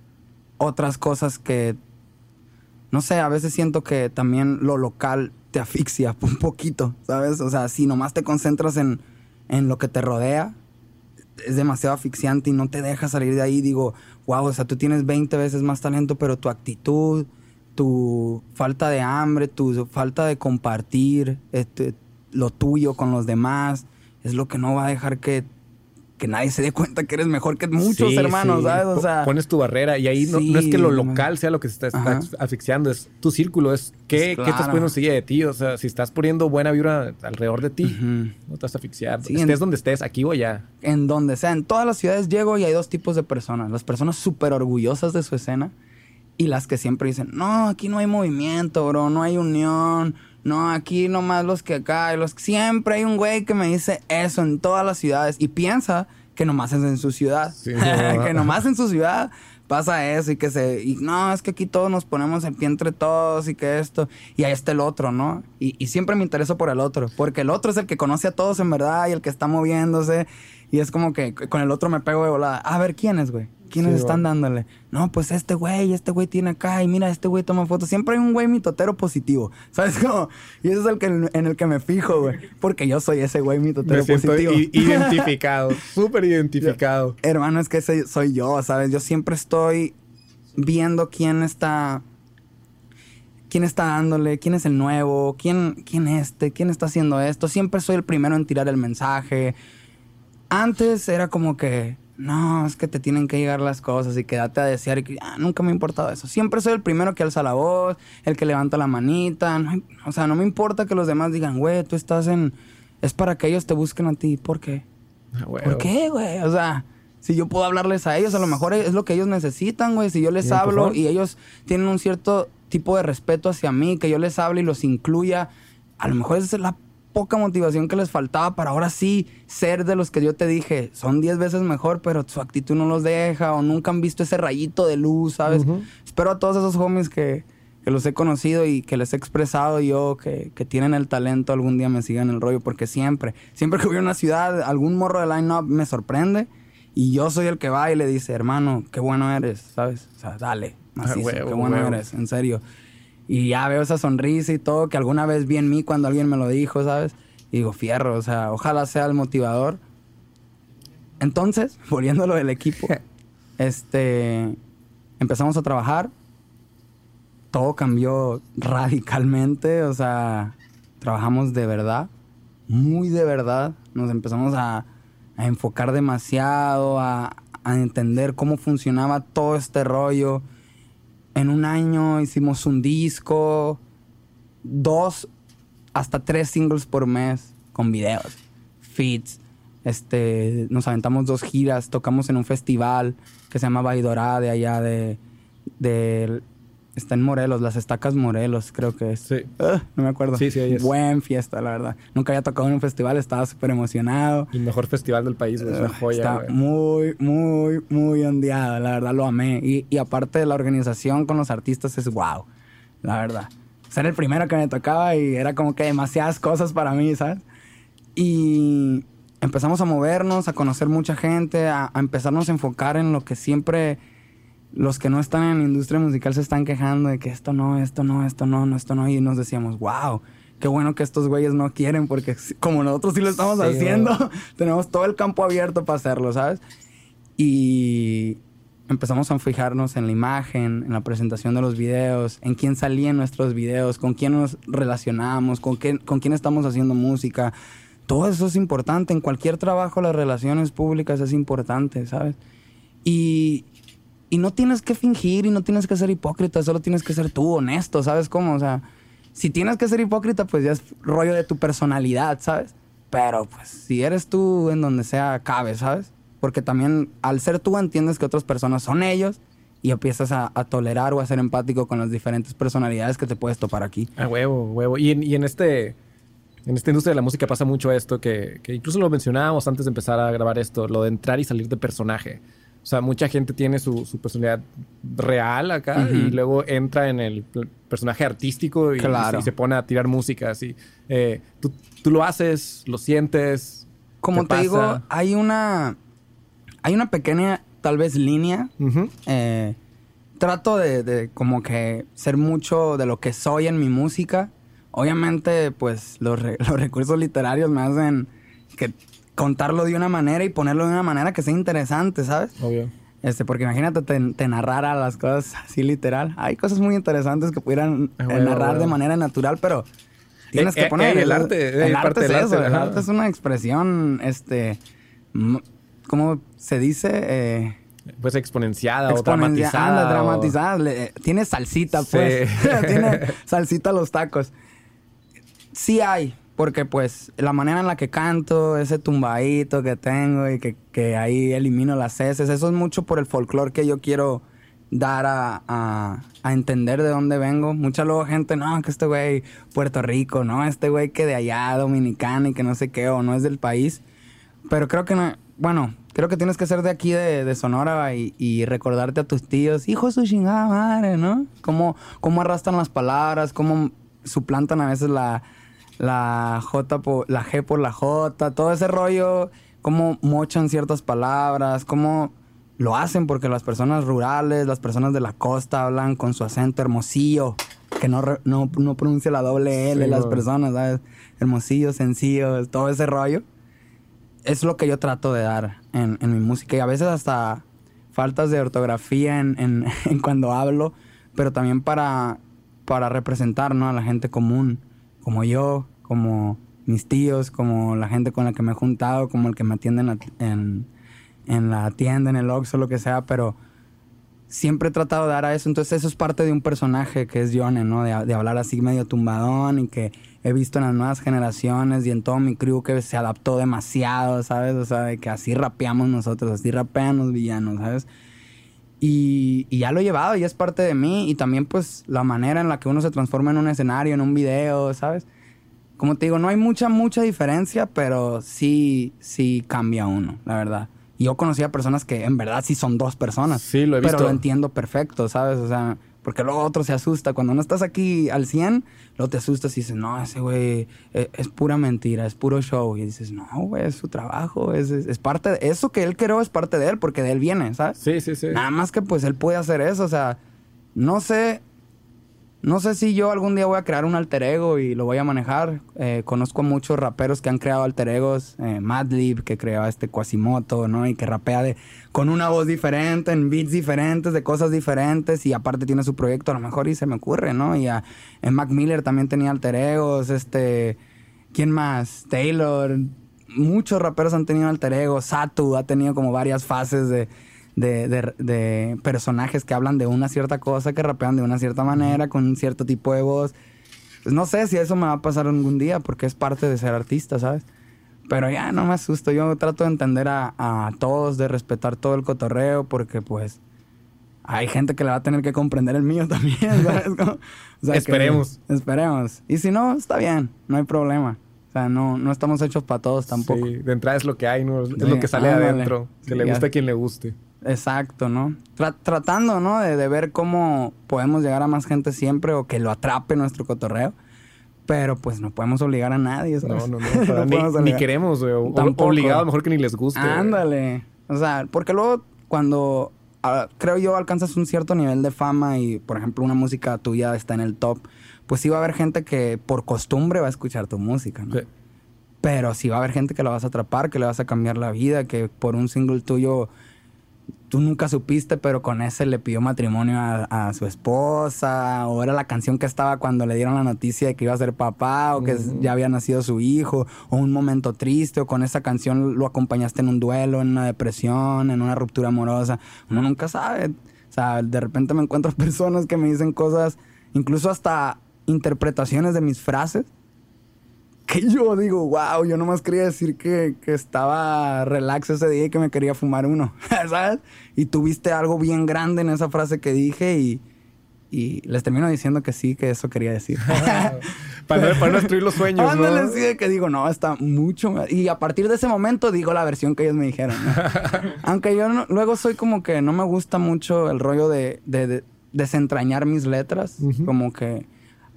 otras cosas que, no sé, a veces siento que también lo local te asfixia un poquito, ¿sabes? O sea, si nomás te concentras en, en lo que te rodea, es demasiado asfixiante y no te deja salir de ahí. Digo, wow, o sea, tú tienes 20 veces más talento, pero tu actitud, tu falta de hambre, tu falta de compartir este, lo tuyo con los demás, es lo que no va a dejar que que nadie se dé cuenta que eres mejor que muchos hermanos, ¿sabes? O sea, pones tu barrera y ahí no, es que lo local sea lo que se está, asfixiando, es tu círculo, es qué, qué estás poniendo seguida de ti. O sea, si estás poniendo buena vibra alrededor de ti, no te vas a asfixiar. estés donde estés, aquí o allá. En donde sea, en todas las ciudades llego y hay dos tipos de personas. Las personas súper orgullosas de su escena y las que siempre dicen, no, aquí no hay movimiento, bro, no hay unión. No, aquí nomás los que acá, los siempre hay un güey que me dice eso en todas las ciudades y piensa que nomás es en su ciudad. que nomás en su ciudad pasa eso y que se... Y no, es que aquí todos nos ponemos en pie entre todos y que esto... Y ahí está el otro, ¿no? Y, y siempre me intereso por el otro, porque el otro es el que conoce a todos en verdad y el que está moviéndose. Y es como que con el otro me pego de volada. A ver, ¿quién es, güey? ¿Quiénes están dándole? No, pues este güey, este güey tiene acá y mira, este güey toma fotos. Siempre hay un güey mitotero positivo, ¿sabes cómo? Y eso es el que, en el que me fijo, güey. Porque yo soy ese güey mitotero me positivo. identificado, súper identificado. hermano, es que soy yo, ¿sabes? Yo siempre estoy viendo quién está... ¿Quién está dándole? ¿Quién es el nuevo? ¿Quién, quién este? ¿Quién está haciendo esto? Siempre soy el primero en tirar el mensaje. Antes era como que no, es que te tienen que llegar las cosas y quédate a desear y que ah, nunca me ha importado eso. Siempre soy el primero que alza la voz, el que levanta la manita. o sea, no me importa que los demás digan, güey, tú estás en... Es para que ellos te busquen a ti. ¿Por qué? Ah, ¿Por qué, güey? O sea, si yo puedo hablarles a ellos, a lo mejor es lo que ellos necesitan, güey. Si yo les hablo y ellos tienen un cierto tipo de respeto hacia mí, que yo les hable y los incluya, a lo mejor esa es la poca motivación que les faltaba para ahora sí ser de los que yo te dije, son 10 veces mejor, pero su actitud no los deja o nunca han visto ese rayito de luz, ¿sabes? Espero a todos esos homies que, que, los he conocido y que les he expresado yo que, que, tienen el talento algún día me sigan el rollo, porque siempre, siempre que voy a una ciudad, algún morro de line-up me sorprende y yo soy el que va y le dice, hermano, qué bueno eres, ¿sabes? O sea, dale, macizo, qué bueno eres, en serio. Y ya veo esa sonrisa y todo que alguna vez vi en mí cuando alguien me lo dijo, ¿sabes? Y digo, fierro, o sea, ojalá sea el motivador. Entonces, volviéndolo del equipo, este, empezamos a trabajar. Todo cambió radicalmente, o sea, trabajamos de verdad, muy de verdad. Nos empezamos a, a enfocar demasiado, a, a entender cómo funcionaba todo este rollo en un año hicimos un disco, dos hasta tres singles por mes con videos, feats. Este, nos aventamos dos giras, tocamos en un festival que se llama Vaidorá de allá de, de Está en Morelos, las estacas Morelos, creo que es. Sí. Ah, no me acuerdo. Sí, sí, ahí Buen fiesta, la verdad. Nunca había tocado en un festival, estaba súper emocionado. El mejor festival del país, es una ah, joya. Está muy, muy, muy ondeado, la verdad, lo amé. Y, y aparte de la organización con los artistas es wow, la verdad. Ser el primero que me tocaba y era como que demasiadas cosas para mí, ¿sabes? Y empezamos a movernos, a conocer mucha gente, a, a empezarnos a enfocar en lo que siempre los que no están en la industria musical se están quejando de que esto no, esto no, esto no, no, esto no. Y nos decíamos, wow, qué bueno que estos güeyes no quieren, porque como nosotros sí lo estamos haciendo, tenemos todo el campo abierto para hacerlo, ¿sabes? Y empezamos a fijarnos en la imagen, en la presentación de los videos, en quién salía en nuestros videos, con quién nos relacionamos, con, qué, con quién estamos haciendo música. Todo eso es importante. En cualquier trabajo las relaciones públicas es importante, ¿sabes? Y, y no tienes que fingir y no tienes que ser hipócrita, solo tienes que ser tú, honesto, ¿sabes cómo? O sea, si tienes que ser hipócrita, pues ya es rollo de tu personalidad, ¿sabes? Pero pues si eres tú en donde sea, cabe, ¿sabes? Porque también al ser tú entiendes que otras personas son ellos y empiezas a, tolerar o a ser empático con las diferentes personalidades que te puedes topar aquí. A huevo, huevo. Y en, y en este... En esta industria de la música pasa mucho esto, que, que incluso lo mencionábamos antes de empezar a grabar esto, lo de entrar y salir de personaje. O sea, mucha gente tiene su, personalidad real acá y luego entra en el personaje artístico y, se pone a tirar música así. Eh, ¿tú, lo haces, lo sientes. Como te digo, hay una. Hay una pequeña, tal vez, línea. Eh, trato de, de, como que ser mucho de lo que soy en mi música. Obviamente, pues los, los recursos literarios me hacen que contarlo de una manera y ponerlo de una manera que sea interesante, ¿sabes? Obvio. Este, porque imagínate, te, narrara las cosas así literal. Hay cosas muy interesantes que pudieran ah, eh, narrar de manera natural, pero tienes que eh, poner... Eh, el, arte, el, arte es eso, el arte es una expresión, este... ¿cómo se dice? Eh, pues exponenciada, o dramatizada. dramatizada. Eh, tiene salsita, pues. tiene salsita los tacos. Sí hay, porque pues la manera en la que canto, ese tumbadito que tengo y que, que ahí elimino las heces, eso es mucho por el folclore que yo quiero dar a, a, entender de dónde vengo. Mucha luego gente, no, que este güey Puerto Rico, no, este güey que de allá, dominicano y que no sé qué, o no es del país. Pero creo que no, bueno, creo que tienes que ser de aquí, de, Sonora, y, recordarte a tus tíos, hijo de su chingada madre, ¿no? Cómo, cómo arrastran las palabras, cómo suplantan a veces la, la J por, la G por la J, todo ese rollo, cómo mochan ciertas palabras, cómo lo hacen porque las personas rurales, las personas de la costa hablan con su acento hermosillo, que no, no, no pronuncia la doble L las personas, ¿sabes? Hermosillo, sencillo, todo ese rollo. Es lo que yo trato de dar en, mi música y a veces hasta faltas de ortografía en, cuando hablo, pero también para, para representar ¿no? a la gente común, como yo, como mis tíos, como la gente con la que me he juntado, como el que me atiende en en la tienda, en el Oxxo, lo que sea, pero siempre he tratado de dar a eso. Entonces eso es parte de un personaje que es Yone, ¿no? De, hablar así medio tumbadón y que he visto en las nuevas generaciones y en todo mi crew que se adaptó demasiado, ¿sabes? O sea, de que así rapeamos nosotros, así rapean los villanos, ¿sabes? Y, y, ya lo he llevado y es parte de mí y también pues la manera en la que uno se transforma en un escenario, en un video, ¿sabes? Como te digo, no hay mucha, mucha diferencia, pero sí, sí cambia uno, la verdad. Yo conocía personas que en verdad sí son dos personas. Sí, lo he visto. Pero lo entiendo perfecto, ¿sabes? O sea, porque luego otro se asusta. Cuando no estás aquí al 100, luego te asustas y dices, no, ese güey eh, es, pura mentira, es puro show. Y dices, no, güey, es su trabajo, es, es, parte de eso que él creó, es parte de él, porque de él viene, ¿sabes? Sí, sí, sí. Nada más que pues él puede hacer eso, o sea, no sé no sé si yo algún día voy a crear un alter ego y lo voy a manejar. Eh, conozco a muchos raperos que han creado alter egos. Eh, Madlib, que creó este Quasimoto, ¿no? Y que rapea de, con una voz diferente, en beats diferentes, de cosas diferentes. Y aparte tiene su proyecto, a lo mejor y se me ocurre, ¿no? Y a, en Mac Miller también tenía alter egos. Este, ¿quién más? Taylor. Muchos raperos han tenido alter egos. Satu ha tenido como varias fases de de, personajes que hablan de una cierta cosa, que rapean de una cierta manera, con un cierto tipo de voz. Pues no sé si eso me va a pasar algún día, porque es parte de ser artista, ¿sabes? Pero ya no me asusto, yo trato de entender a, todos, de respetar todo el cotorreo, porque pues hay gente que le va a tener que comprender el mío también, ¿sabes? esperemos. esperemos. Y si no, está bien, no hay problema. O sea, no, no estamos hechos para todos tampoco. Sí, de entrada es lo que hay, ¿no? Es lo que sale adentro. Que le guste a quien le guste. Exacto, ¿no? tratando, ¿no? De, ver cómo podemos llegar a más gente siempre o que lo atrape nuestro cotorreo. Pero pues no podemos obligar a nadie, No, no, no. ni, queremos, güey. Obligado, mejor que ni les guste. Ándale. O sea, porque luego cuando ah, creo yo alcanzas un cierto nivel de fama y, por ejemplo, una música tuya está en el top, pues sí va a haber gente que por costumbre va a escuchar tu música, ¿no? Pero sí va a haber gente que la vas a atrapar, que le vas a cambiar la vida, que por un single tuyo tú nunca supiste, pero con ese le pidió matrimonio a, su esposa, o era la canción que estaba cuando le dieron la noticia de que iba a ser papá, o que ya había nacido su hijo, o un momento triste, o con esa canción lo acompañaste en un duelo, en una depresión, en una ruptura amorosa. Uno nunca sabe. O sea, de repente me encuentro personas que me dicen cosas, incluso hasta interpretaciones de mis frases que yo digo, wow, yo nomás quería decir que, estaba relax ese día y que me quería fumar uno, ¿sabes? Y tuviste algo bien grande en esa frase que dije y, les termino diciendo que sí, que eso quería decir. para, no, destruir los sueños, Ándale, ¿no? sí, que digo, no, está mucho Y a partir de ese momento digo la versión que ellos me dijeron. Aunque yo luego soy como que no me gusta mucho el rollo de, desentrañar mis letras. Como que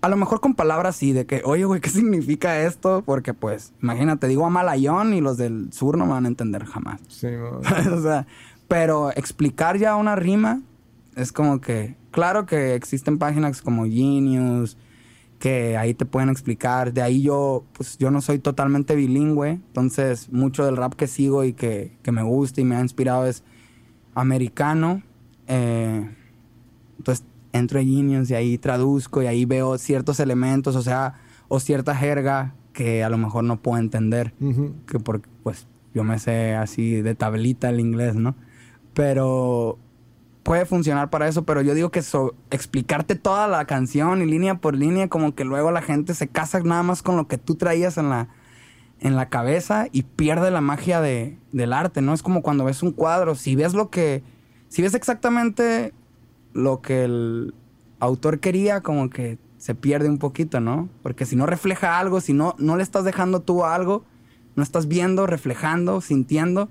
a lo mejor con palabras sí, de que, oye, güey, ¿qué significa esto? Porque, pues, imagínate, digo a Malayón y los del sur no me van a entender jamás. Sí, o sea, pero explicar ya una rima es como que, claro que existen páginas como Genius, que ahí te pueden explicar. De ahí yo, pues, yo no soy totalmente bilingüe, entonces, mucho del rap que sigo y que, que me gusta y me ha inspirado es americano. Eh, entonces, entro a Genius y ahí traduzco y ahí veo ciertos elementos, o sea, o cierta jerga que a lo mejor no puedo entender, que porque pues yo me sé así de tablita el inglés, ¿no? Pero puede funcionar para eso, pero yo digo que explicarte toda la canción y línea por línea, como que luego la gente se casa nada más con lo que tú traías en la, en la cabeza y pierde la magia de, del arte, ¿no? Es como cuando ves un cuadro, si ves lo que, si ves exactamente lo que el autor quería, como que se pierde un poquito, ¿no? Porque si no refleja algo, si no, no le estás dejando tú algo, no estás viendo, reflejando, sintiendo,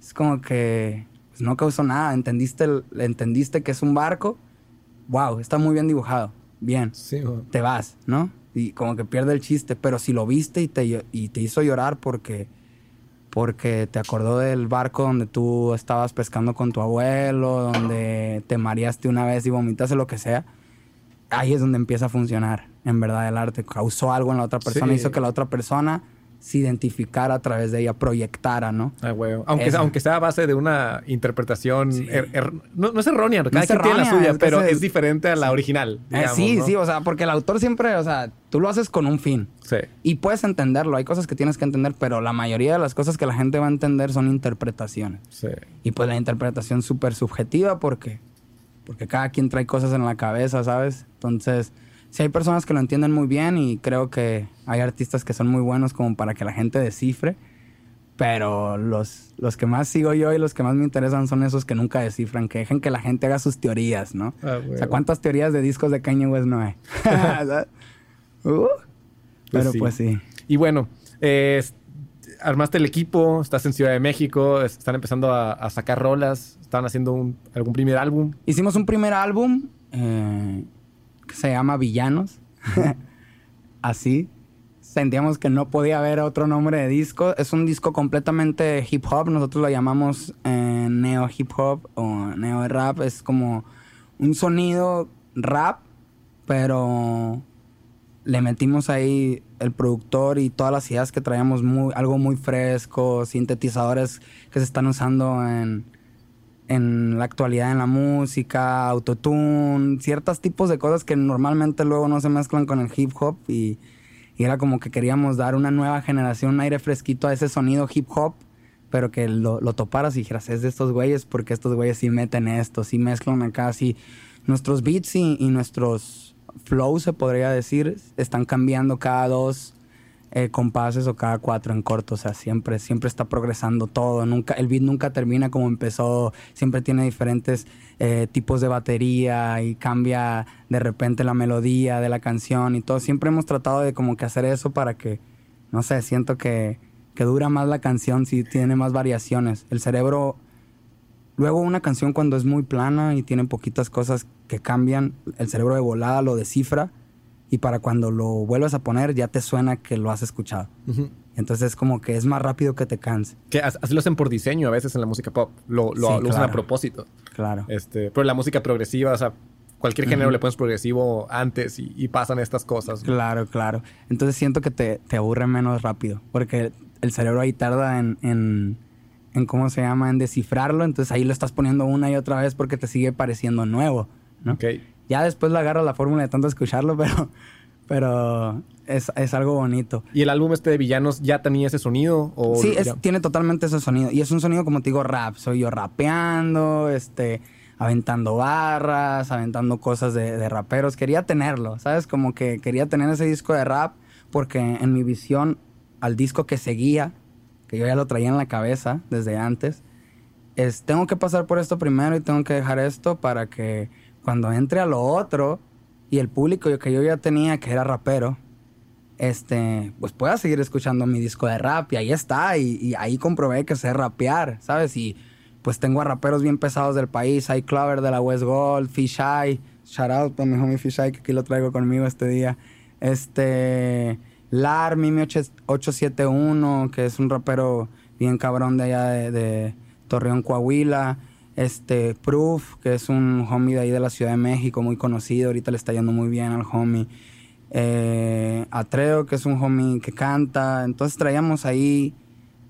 es como que pues, no causó nada. Entendiste, entendiste que es un barco, wow, está muy bien dibujado, bien. Sí, Te vas, ¿no? Y como que pierde el chiste, pero si lo viste y te, y te hizo llorar porque, porque te acordó del barco donde tú estabas pescando con tu abuelo, donde te mareaste una vez y vomitaste lo que sea, ahí es donde empieza a funcionar, en verdad, el arte. Causó algo en la otra persona, hizo que la otra persona se identificara a través de ella, proyectara, ¿no? Ah, Aunque, aunque sea a base de una interpretación, er, er, no, es errónea, cada quien tiene la suya, pero es diferente a la original. Eh, sí, sí, o sea, porque el autor siempre, o sea, tú lo haces con un fin. Sí. Y puedes entenderlo, hay cosas que tienes que entender, pero la mayoría de las cosas que la gente va a entender son interpretaciones. Sí. Y pues la interpretación súper subjetiva porque, porque cada quien trae cosas en la cabeza, ¿sabes? Entonces sí hay personas que lo entienden muy bien y creo que hay artistas que son muy buenos como para que la gente descifre. Pero los, los que más sigo yo y los que más me interesan son esos que nunca descifran, que dejen que la gente haga sus teorías, ¿no? Ah, o sea, ¿cuántas teorías de discos de Kanye West no hay? Uh, pues pero pues sí. Y bueno, armaste el equipo, estás en Ciudad de México, están empezando a, sacar rolas, estaban haciendo algún primer álbum. Hicimos un primer álbum. Eh, se llama Villanos. Así. Sentíamos que no podía haber otro nombre de disco. Es un disco completamente hip hop. Nosotros lo llamamos eh, neo hip hop o neo rap. Es como un sonido rap, pero le metimos ahí el productor y todas las ideas que traíamos, muy, algo muy fresco, sintetizadores que se están usando en, en la actualidad en la música, autotune, ciertos tipos de cosas que normalmente luego no se mezclan con el hip hop y, era como que queríamos dar una nueva generación, un aire fresquito a ese sonido hip hop, pero que lo, lo toparas y dijeras, es de estos güeyes porque estos güeyes sí meten esto, sí mezclan acá, sí. Nuestros beats y, y nuestros flows, se podría decir, están cambiando cada dos, eh, compases o cada cuatro en corto. O sea, siempre, siempre está progresando todo. Nunca, el beat nunca termina como empezó. Siempre tiene diferentes eh, tipos de batería y cambia de repente la melodía de la canción y todo. Siempre hemos tratado de como que hacer eso para que, no sé, siento que, que dura más la canción si tiene más variaciones. El cerebro Luego una canción cuando es muy plana y tiene poquitas cosas que cambian, el cerebro de volada lo descifra y para cuando lo vuelves a poner ya te suena que lo has escuchado. Entonces es como que es más rápido que te canse. Que así lo hacen por diseño a veces en la música pop. Lo, lo, usan a propósito. Claro. Este, pero la música progresiva, o sea, cualquier género le pones progresivo antes y, pasan estas cosas. Claro, claro. Entonces siento que te, te, aburre menos rápido. Porque el cerebro ahí tarda en, en, en, ¿cómo se llama? En descifrarlo. Entonces ahí lo estás poniendo una y otra vez porque te sigue pareciendo nuevo. ¿no? Okay. Ya después le agarro la fórmula de tanto escucharlo, pero, pero es, algo bonito. ¿Y el álbum este de Villanos ya tenía ese sonido? O sí, tiene totalmente ese sonido. Y es un sonido, como te digo, rap. Soy yo rapeando, este, aventando barras, aventando cosas de, de raperos. Quería tenerlo, ¿sabes? Como que quería tener ese disco de rap porque en mi visión al disco que seguía, que yo ya lo traía en la cabeza desde antes, es, tengo que pasar por esto primero y tengo que dejar esto para que cuando entre a lo otro y el público que yo ya tenía, que era rapero, este, pues pueda seguir escuchando mi disco de rap y ahí está, y, ahí comprobé que sé rapear, ¿sabes? Y pues tengo a raperos bien pesados del país, hay Clover de la West Gold, Fish Eye, shout out a mi homie Fish Eye que aquí lo traigo conmigo este día, este, Lar, Mimi 871, que es un rapero bien cabrón de allá de, de Torreón, Coahuila, este, Proof, que es un homie de ahí de la Ciudad de México, muy conocido, ahorita le está yendo muy bien al homie. Eh, Atreo, que es un homie que canta. Entonces traíamos ahí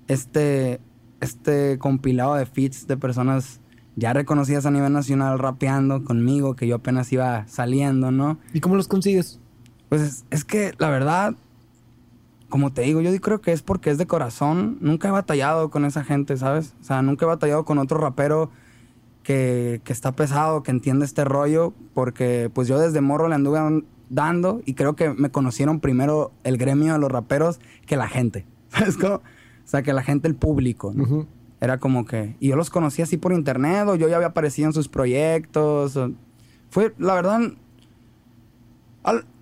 este, este compilado de feats de personas ya reconocidas a nivel nacional rapeando conmigo, que yo apenas iba saliendo, ¿no? ¿Y cómo los consigues? Pues es, que la verdad, como te digo, yo creo que es porque es de corazón. Nunca he batallado con esa gente, ¿sabes? O sea, nunca he batallado con otro rapero que, que está pesado, que entiende este rollo, porque pues yo desde morro le anduve dando y creo que me conocieron primero el gremio de los raperos que la gente. ¿Sabes cómo? O sea, que la gente, el público. ¿no? Era como que... Y yo los conocí así por internet o yo ya había aparecido en sus proyectos. fue, la verdad...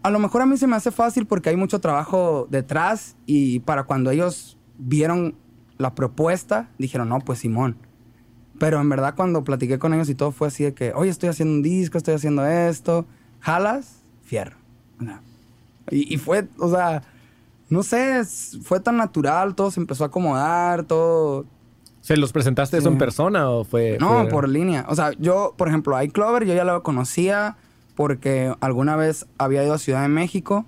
a lo mejor a mí se me hace fácil porque hay mucho trabajo detrás y para cuando ellos vieron la propuesta, dijeron, no, pues Simón. Pero en verdad cuando platiqué con ellos y todo fue así de que, oye, estoy haciendo un disco, estoy haciendo esto. ¿Jalas? Fierro. Y, y fue, o sea, no sé, fue tan natural, todo se empezó a acomodar, todo... ¿Se los presentaste eso en persona o fue...? No, por línea. O sea, yo, por ejemplo, iClover, yo ya lo conocía porque alguna vez había ido a Ciudad de México,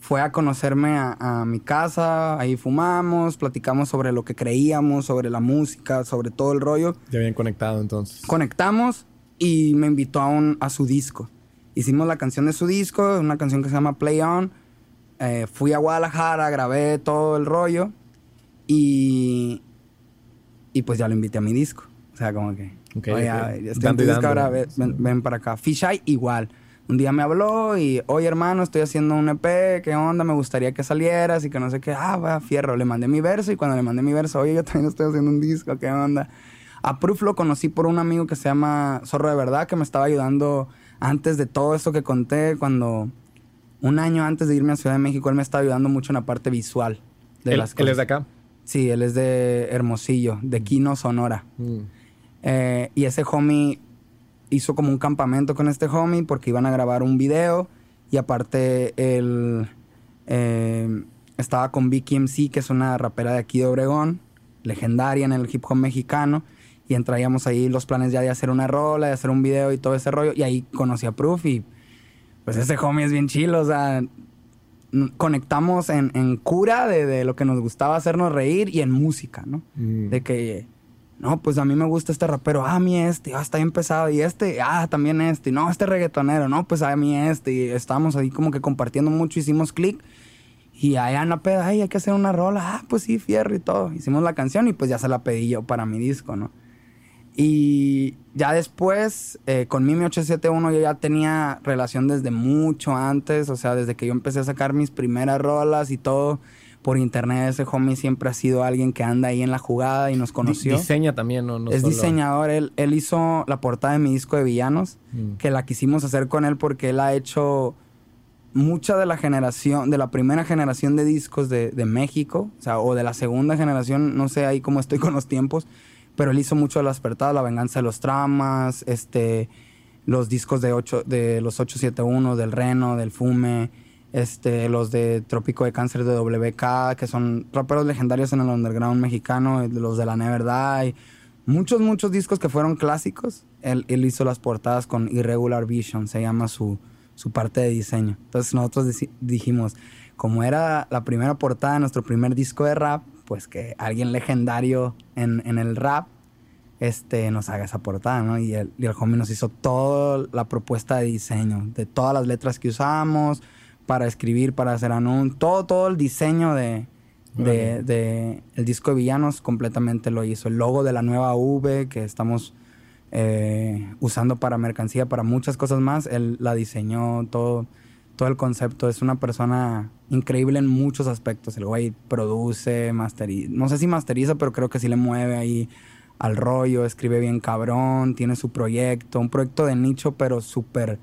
fue a conocerme a, mi casa, ahí fumamos, platicamos sobre lo que creíamos, sobre la música, sobre todo el rollo. Ya habían conectado entonces. Conectamos y me invitó a, un, a su disco. Hicimos la canción de su disco, una canción que se llama Play On eh, fui a Guadalajara, grabé todo el rollo y, y pues ya lo invité a mi disco. O sea, como que, okay, oye, estoy en tu disco, ahora ven, para acá. Fisheye igual. Un día me habló y, oye hermano, estoy haciendo un EP, ¿qué onda? Me gustaría que salieras y que no sé qué. Ah, va, fierro. Le mandé mi verso y cuando le mandé mi verso, oye, yo también estoy haciendo un disco, ¿qué onda? A Proof lo conocí por un amigo que se llama Zorro de Verdad, que me estaba ayudando antes de todo esto que conté, cuando un año antes de irme a Ciudad de México, él me estaba ayudando mucho en la parte visual de las cosas. ¿Él es de acá? Sí, él es de Hermosillo, de Quino, Sonora. Mm. Eh, y ese homie hizo como un campamento con este homie porque iban a grabar un video y aparte él eh, estaba con Vicky MC, que es una rapera de aquí de Obregón, legendaria en el hip hop mexicano. Y entraíamos ahí los planes ya de hacer una rola, de hacer un video y todo ese rollo. Y ahí conocí a Proof y pues ese homie es bien chilo, o sea, conectamos en, cura de, lo que nos gustaba hacernos reír y en música, ¿no? Mm. De que, no, pues a mí me gusta este rapero, ah, a este, ah, está bien pesado, y este, ah, también este, no, este reggaetonero, no, pues a mí este, y estábamos ahí como que compartiendo mucho, hicimos clic. Y allá en la peda, ay, hay que hacer una rola. Ah, pues sí, fierro y todo. Hicimos la canción y pues ya se la pedí yo para mi disco, ¿no? Y ya después, eh, con Mimi 871 yo ya tenía relación desde mucho antes, o sea, desde que yo empecé a sacar mis primeras rolas y todo por internet. Ese homie siempre ha sido alguien que anda ahí en la jugada y nos conoció. Diseña también, ¿no? es diseñador. Él, él, hizo la portada de mi disco de Villanos, mm. que la quisimos hacer con él porque él ha hecho mucha de la generación, de la primera generación de discos de, de México, o sea, o de la segunda generación, no sé ahí cómo estoy con los tiempos pero él hizo mucho de las apertadas, La venganza de los tramas, este, los discos de, ocho, de los 871, del Reno, del Fume, este, los de Trópico de Cáncer de WK, que son raperos legendarios en el underground mexicano, los de la Never Die. Muchos, muchos discos que fueron clásicos. Él, él hizo las portadas con Irregular Vision, se llama su, su parte de diseño. Entonces nosotros dijimos, como era la primera portada de nuestro primer disco de rap, pues que alguien legendario en, en el rap este, nos haga esa portada, ¿no? Y el, y el homie nos hizo toda la propuesta de diseño, de todas las letras que usamos para escribir, para hacer anuncios, todo, todo el diseño de, de, el disco de Villanos completamente lo hizo. El logo de la nueva V que estamos eh, usando para mercancía, para muchas cosas más, él la diseñó todo todo el concepto. Es una persona increíble en muchos aspectos. El güey produce, masteriza. No sé si masteriza, pero creo que sí le mueve ahí al rollo. Escribe bien cabrón. Tiene su proyecto. Un proyecto de nicho, pero súper.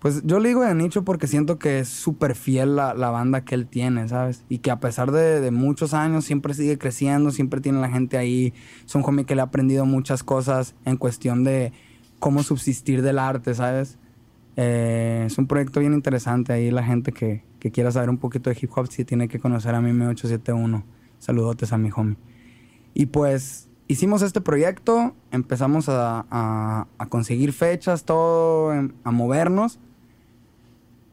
Pues yo le digo de nicho porque siento que es súper fiel la, la, banda que él tiene, ¿sabes? Y que a pesar de, muchos años siempre sigue creciendo, siempre tiene la gente ahí. Es un homie que le ha aprendido muchas cosas en cuestión de cómo subsistir del arte, ¿sabes? Eh, es un proyecto bien interesante. Ahí la gente que, quiera saber un poquito de hip hop sí tiene que conocer a Mime 871. Saludotes a mi homie. Y pues hicimos este proyecto, empezamos a, conseguir fechas, todo, a movernos.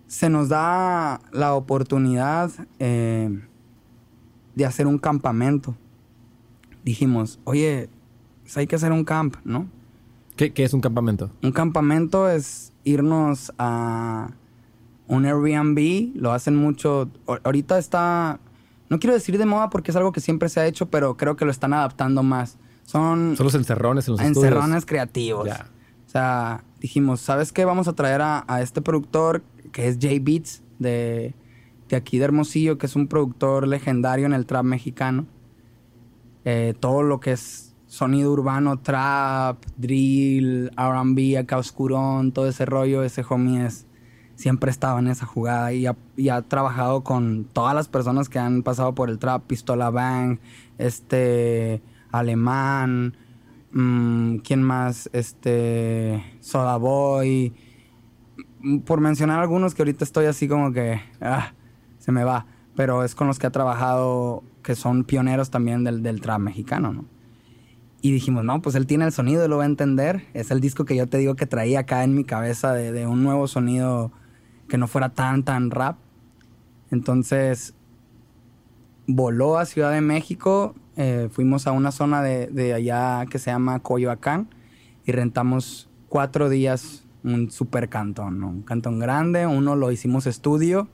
Se nos da la oportunidad eh, de hacer un campamento. Dijimos, oye, pues hay que hacer un camp, ¿no? ¿Qué, ¿Qué, es un campamento? Un campamento es irnos a un Airbnb, lo hacen mucho. Ahorita está no quiero decir de moda porque es algo que siempre se ha hecho, pero creo que lo están adaptando más. Son, Son los encerrones en los encerrones estudios. creativos. O sea, dijimos, ¿sabes qué? Vamos a traer a, a este productor que es Jay Beats de, de aquí de Hermosillo, que es un productor legendario en el trap mexicano. Eh, todo lo que es sonido urbano, trap, drill, RB, acá oscurón, todo ese rollo, ese homie es, siempre estaba en esa jugada y ha, ha trabajado con todas las personas que han pasado por el trap, Pistola Bang, este, Alemán, mm, ¿quién más? Este, Soda Boy, por mencionar algunos que ahorita estoy así como que, ah, se me va, pero es con los que ha trabajado, que son pioneros también del, del trap mexicano, ¿no? Y dijimos, no, pues él tiene el sonido lo va a entender. Es el disco que yo te digo que traía acá en mi cabeza de, de un nuevo sonido que no fuera tan, tan rap. Entonces, voló a Ciudad de México. eh, fuimos a una zona de, de allá que se llama Coyoacán y rentamos cuatro días un super cantón, ¿no? Un cantón grande. Uno lo hicimos estudio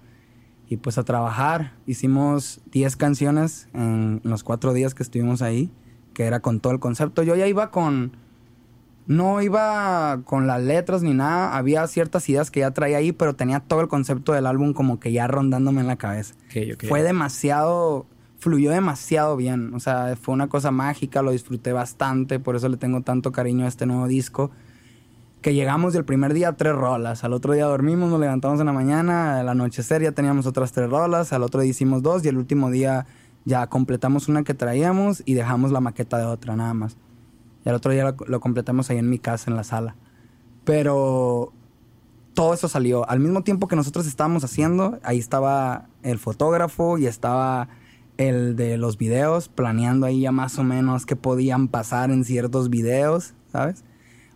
y pues a trabajar. Hicimos 10 canciones en los cuatro días que estuvimos ahí, que era con todo el concepto. Yo ya iba con... No iba con las letras ni nada, había ciertas ideas que ya traía ahí, pero tenía todo el concepto del álbum como que ya rondándome en la cabeza. Fue demasiado, fluyó demasiado bien, o sea, fue una cosa mágica, lo disfruté bastante, por eso le tengo tanto cariño a este nuevo disco. Que llegamos el primer día tres rolas, al otro día dormimos, nos levantamos en la mañana, al anochecer ya teníamos otras tres rolas, al otro día hicimos dos y el último día ya completamos una que traíamos y dejamos la maqueta de otra nada más. Y al otro día lo, lo completamos ahí en mi casa, en la sala. Pero todo eso salió. Al mismo tiempo que nosotros estábamos haciendo, ahí estaba el fotógrafo y estaba el de los videos, planeando ahí ya más o menos qué podían pasar en ciertos videos, ¿sabes?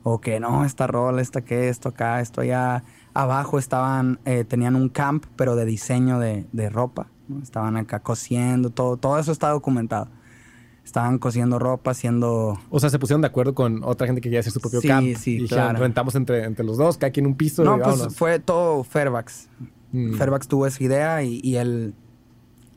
O que no, esta rola, esta que, esto acá, esto allá. Abajo estaban, eh, tenían un camp, pero de diseño de, de ropa. ¿no? Estaban acá cosiendo, todo, todo eso está documentado. Estaban cosiendo ropa, haciendo O sea, se pusieron de acuerdo con otra gente que quería hacer su propio Sí, camp. sí, y dijeron, claro. rentamos entre, entre los dos, cada quien un piso. No, y pues fue todo Fairfax. Mm. Fairfax tuvo esa idea y, y él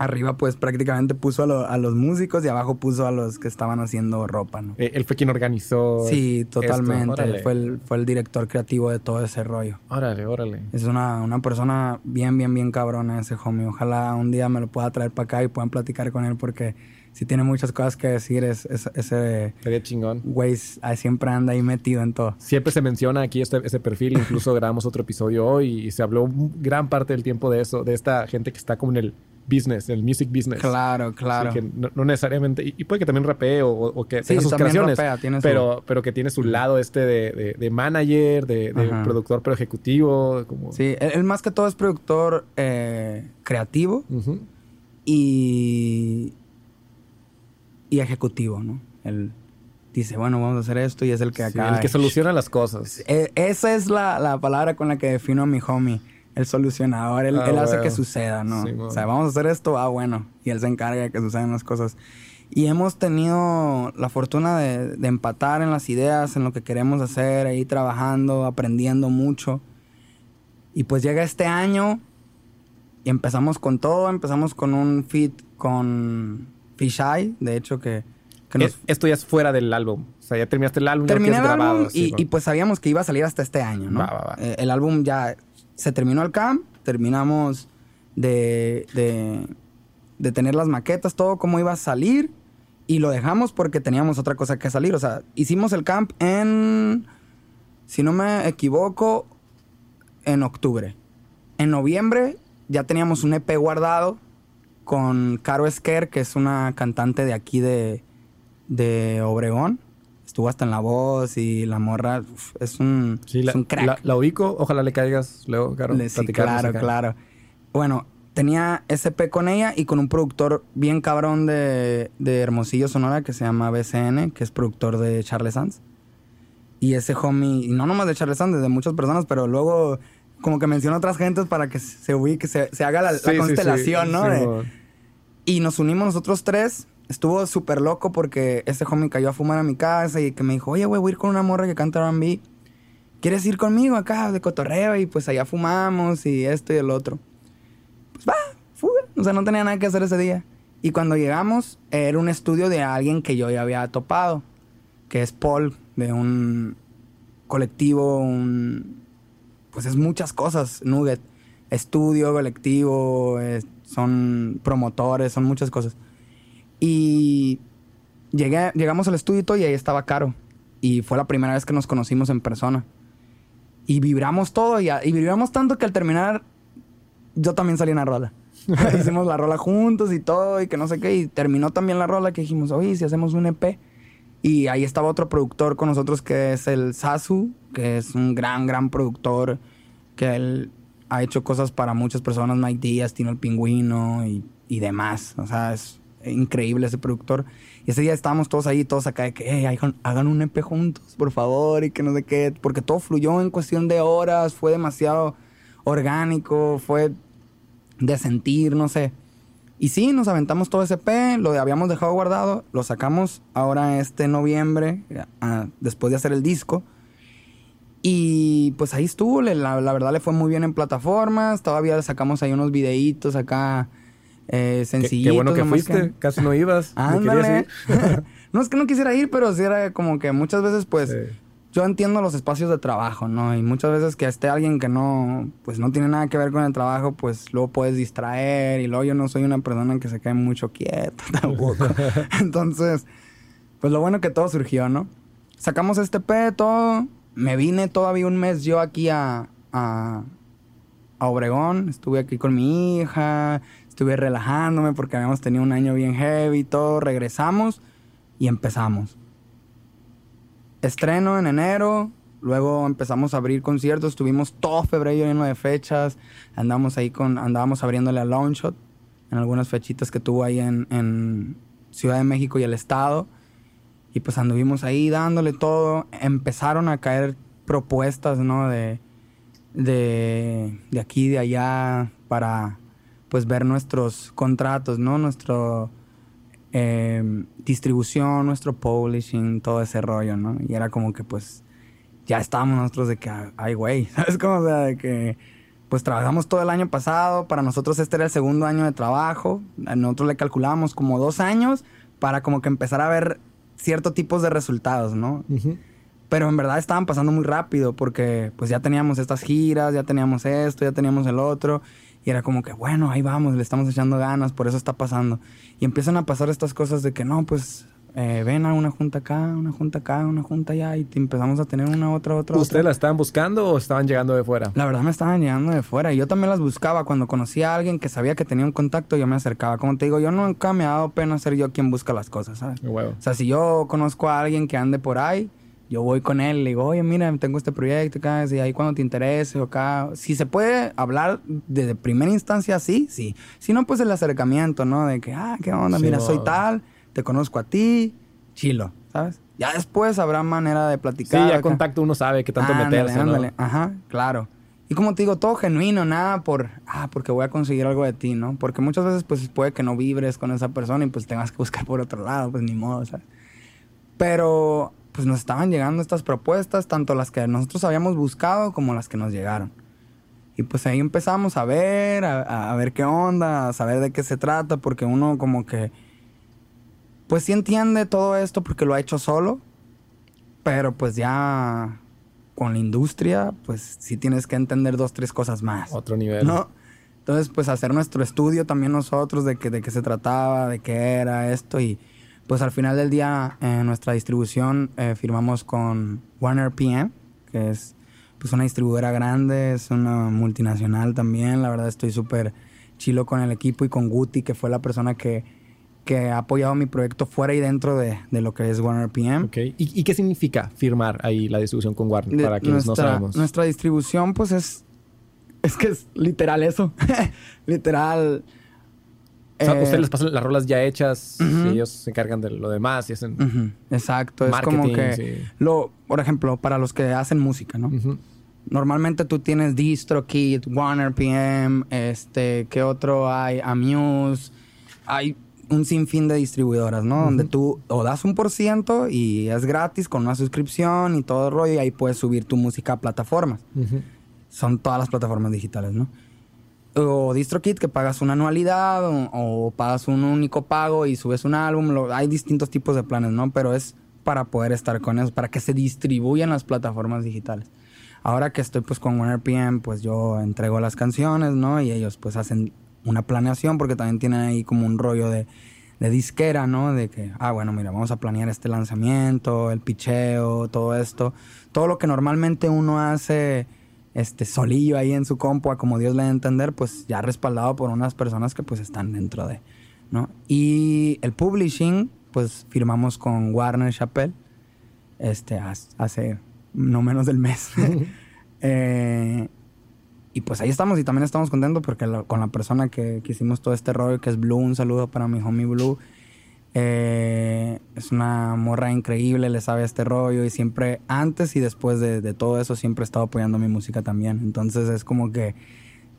arriba pues prácticamente puso a, lo- a los músicos y abajo puso a los que estaban haciendo ropa, ¿no? Eh, Él fue quien organizó. Sí, totalmente. Órale. Fue el, fue el director creativo de todo ese rollo. Órale, órale. Es una, una persona bien, bien, bien cabrona ese homie. Ojalá un día me lo pueda traer para acá y puedan platicar con él porque si tiene muchas cosas que decir. Es, es- ese Sería chingón. güey siempre anda ahí metido en todo. Siempre se menciona aquí este, ese perfil, incluso grabamos otro episodio hoy y se habló gran parte del tiempo de eso, de esta gente que está como en el business, en el music business. Claro, claro. Sí, que no, no necesariamente, y, y puede que también rapee o, o que Sí, tenga sus creaciones, rapea, su- pero, pero que tiene su lado este de, de- de manager, de, productor pero ejecutivo, como... Sí, él, él más que todo es productor eh, creativo y, y ejecutivo, ¿no? Él dice, bueno, vamos a hacer esto y es el que Sí, acá... el que soluciona las cosas. Esa es la, la palabra con la que defino a mi homie. El solucionador. Él, Ah, él hace bueno. que suceda, ¿no? Sí, o bueno. sea, vamos a hacer esto, ah, bueno. Y él se encarga de que sucedan las cosas. Y hemos tenido la fortuna de, de empatar en las ideas, en lo que queremos hacer, ahí trabajando, aprendiendo mucho. Y pues llega este año y empezamos con todo. Empezamos con un feat con Fisheye, de hecho, que, que nos, Es- esto ya es fuera del álbum. O sea, ya terminaste el álbum. ya Terminé el tienes grabado, álbum sí, y, bueno. y, pues sabíamos que iba a salir hasta este año, ¿no? Va, va, va. Eh, el álbum ya se terminó el camp, terminamos de, de, de tener las maquetas, todo cómo iba a salir y lo dejamos porque teníamos otra cosa que salir. O sea, hicimos el camp en, si no me equivoco, en octubre. En noviembre ya teníamos un EP guardado con Caro Esquer, que es una cantante de aquí de, de Obregón. Estuvo hasta en la voz y la morra uf, es un, Sí, es la, un crack. la- la ubico. Ojalá le caigas luego, Caro. Le- sí, claro, claro. Bueno, tenía SP con ella y con un productor bien cabrón de, de Hermosillo, Sonora, que se llama BCN, que es productor de Charles Sands. Y ese homie, y no nomás de Charles Sands, de muchas personas, pero luego como que menciona otras gentes para que se ubique, se, se haga la, la Sí, sí. constelación, ¿no? De- y nos unimos nosotros tres. Estuvo súper loco porque ese homie cayó a fumar a mi casa y que me dijo, oye, güey, voy a ir con una morra que canta R&B. ¿Quieres ir conmigo acá de cotorreo? Y pues allá fumamos y esto y el otro. Pues va, fuga. O sea, no tenía nada que hacer ese día. Y cuando llegamos, era un estudio de alguien que yo ya había topado, que es Paul, de un colectivo, un... Pues es muchas cosas, Nugget. Estudio, colectivo, es- son promotores, son muchas cosas. Y llegué, llegamos al estudio y todo, y ahí estaba Caro. Y fue la primera vez que nos conocimos en persona. Y vibramos todo, y, y vibramos tanto que al terminar, yo también salí en la rola. Hicimos la rola juntos y todo, y que no sé qué. Y terminó también la rola que dijimos, oye, si hacemos un EP. Y ahí estaba otro productor con nosotros que es el Sasu, que es un gran, gran productor, que él ha hecho cosas para muchas personas, Mike Díaz, Tino el Pingüino y, y demás. O sea, es increíble ese productor. Y ese día estábamos todos ahí, todos acá de que, "Ey, hagan, un EP juntos, por favor, y que no sé qué. Porque todo fluyó en cuestión de horas, fue demasiado orgánico, fue de sentir, no sé. Y sí, nos aventamos todo ese P, lo habíamos dejado guardado, lo sacamos ahora este noviembre, después de hacer el disco. Y pues ahí estuvo, la, la verdad le fue muy bien en plataformas, todavía sacamos ahí unos videitos acá eh, Qué, sencillitos. qué bueno que fuiste, casi no ibas. Ándale. no es que no quisiera ir, pero sí era como que muchas veces, pues, Sí. yo entiendo los espacios de trabajo, ¿no? Y muchas veces que esté alguien que no, pues, no tiene nada que ver con el trabajo, pues, luego puedes distraer. Y luego yo no soy una persona que se quede mucho quieta tampoco. Entonces, pues, lo bueno que todo surgió, ¿no? Sacamos este P, todo. Me vine todavía un mes yo aquí a, a, a Obregón. Estuve aquí con mi hija. Estuve relajándome porque habíamos tenido un año bien heavy y todo. Regresamos y empezamos. Estreno en enero. Luego empezamos a abrir conciertos. Tuvimos todo febrero lleno de fechas. Andamos ahí con... Andábamos abriéndole a Longshot. En algunas fechitas que tuvo ahí en, en Ciudad de México y el Estado. Y pues anduvimos ahí dándole todo. Empezaron a caer propuestas, ¿no? De, de, de aquí, de allá, para pues ver nuestros contratos, ¿no? Nuestro eh, distribución, nuestro publishing, todo ese rollo, ¿no? Y era como que pues ya estábamos nosotros de que, ay, güey, ¿sabes cómo? O sea, de que pues trabajamos todo el año pasado, para nosotros este era el segundo año de trabajo, nosotros le calculábamos como dos años para como que empezar a ver ciertos tipos de resultados, ¿no? Pero en verdad estaban pasando muy rápido porque pues ya teníamos estas giras, ya teníamos esto, ya teníamos el otro. Y era como que, bueno, ahí vamos, le estamos echando ganas, por eso está pasando. Y empiezan a pasar estas cosas de que no, pues eh, ven a una junta acá, una junta acá, una junta allá y te empezamos a tener una, otra, otra. ¿Ustedes la estaban buscando o estaban llegando de fuera? La verdad me estaban llegando de fuera y yo también las buscaba. Cuando conocía a alguien que sabía que tenía un contacto, yo me acercaba. Como te digo, yo nunca me ha dado pena ser yo quien busca las cosas, ¿sabes? Huevo. O sea, si yo conozco a alguien que ande por ahí, yo voy con él, le digo, oye, mira, tengo este proyecto acá, y ahí cuando te interese, o acá. Si se puede hablar desde primera instancia, sí, sí. Si no, pues el acercamiento, ¿no? De que, ah, ¿qué onda? Sí, mira, no. soy tal, te conozco a ti, chilo, ¿sabes? Ya después habrá manera de Sí, platicar. ya acá. contacto uno sabe qué tanto Ándale, meterse, ¿no? ándale. Ajá, claro. Y como te digo, todo genuino, nada por, ah, porque voy a conseguir algo de ti, ¿no? Porque muchas veces, pues, puede que no vibres con esa persona y pues tengas que buscar por otro lado, pues ni modo, ¿sabes? Pero, pues nos estaban llegando estas propuestas, tanto las que nosotros habíamos buscado como las que nos llegaron. Y pues ahí empezamos a ver, a, a ver qué onda, a saber de qué se trata, porque uno como que, pues sí entiende todo esto porque lo ha hecho solo, pero pues ya con la industria, pues sí tienes que entender dos, tres cosas más. Otro nivel. ¿No? Entonces, pues hacer nuestro estudio también nosotros de, que, de qué se trataba, de qué era esto. Y pues al final del día, en nuestra distribución eh, firmamos con Warner PM, que es pues una distribuidora grande, es una multinacional también. La verdad estoy súper chilo con el equipo y con Guti, que fue la persona que, que ha apoyado mi proyecto fuera y dentro de, de lo que es Warner PM. Ok. ¿Y, y qué significa firmar ahí la distribución con Warner? De- para quienes nuestra, no sabemos. Nuestra distribución, pues es. Es que es literal eso. literal. O sea, eh, ustedes les pasan las rolas ya hechas y ellos se encargan de lo demás y hacen... exacto. Es como que. sí. Lo, por ejemplo, para los que hacen música, ¿no? Normalmente tú tienes DistroKid, Warner PM, este, ¿qué otro hay? Amuse. Hay un sinfín de distribuidoras, ¿no? Donde tú o das un por ciento y es gratis con una suscripción y todo el rollo y ahí puedes subir tu música a plataformas. Son todas las plataformas digitales, ¿no? O DistroKit que pagas una anualidad o, pagas un único pago y subes un álbum. hay distintos tipos de planes, ¿no? Pero es para poder estar con eso, para que se distribuyan las plataformas digitales. Ahora que estoy pues con PM, pues yo entrego las canciones, ¿no? Y ellos pues hacen una planeación porque también tienen ahí como un rollo de, de disquera, ¿no? De que, ah, bueno, mira, vamos a planear este lanzamiento, el picheo, todo esto. Todo lo que normalmente uno hace este solillo ahí en su compu, a como Dios le dé a entender, pues ya respaldado por unas personas que pues están dentro de, ¿no? Y el publishing, pues firmamos con Warner Chappell, este, hace no menos del mes. Eh, y pues ahí estamos y también estamos contentos porque con la persona que, que, hicimos todo este rollo, que es Blue, un saludo para mi homie Blue. Eh, es una morra increíble, le sabe este rollo y siempre, antes y después de, todo eso, siempre he estado apoyando mi música también. Entonces es como que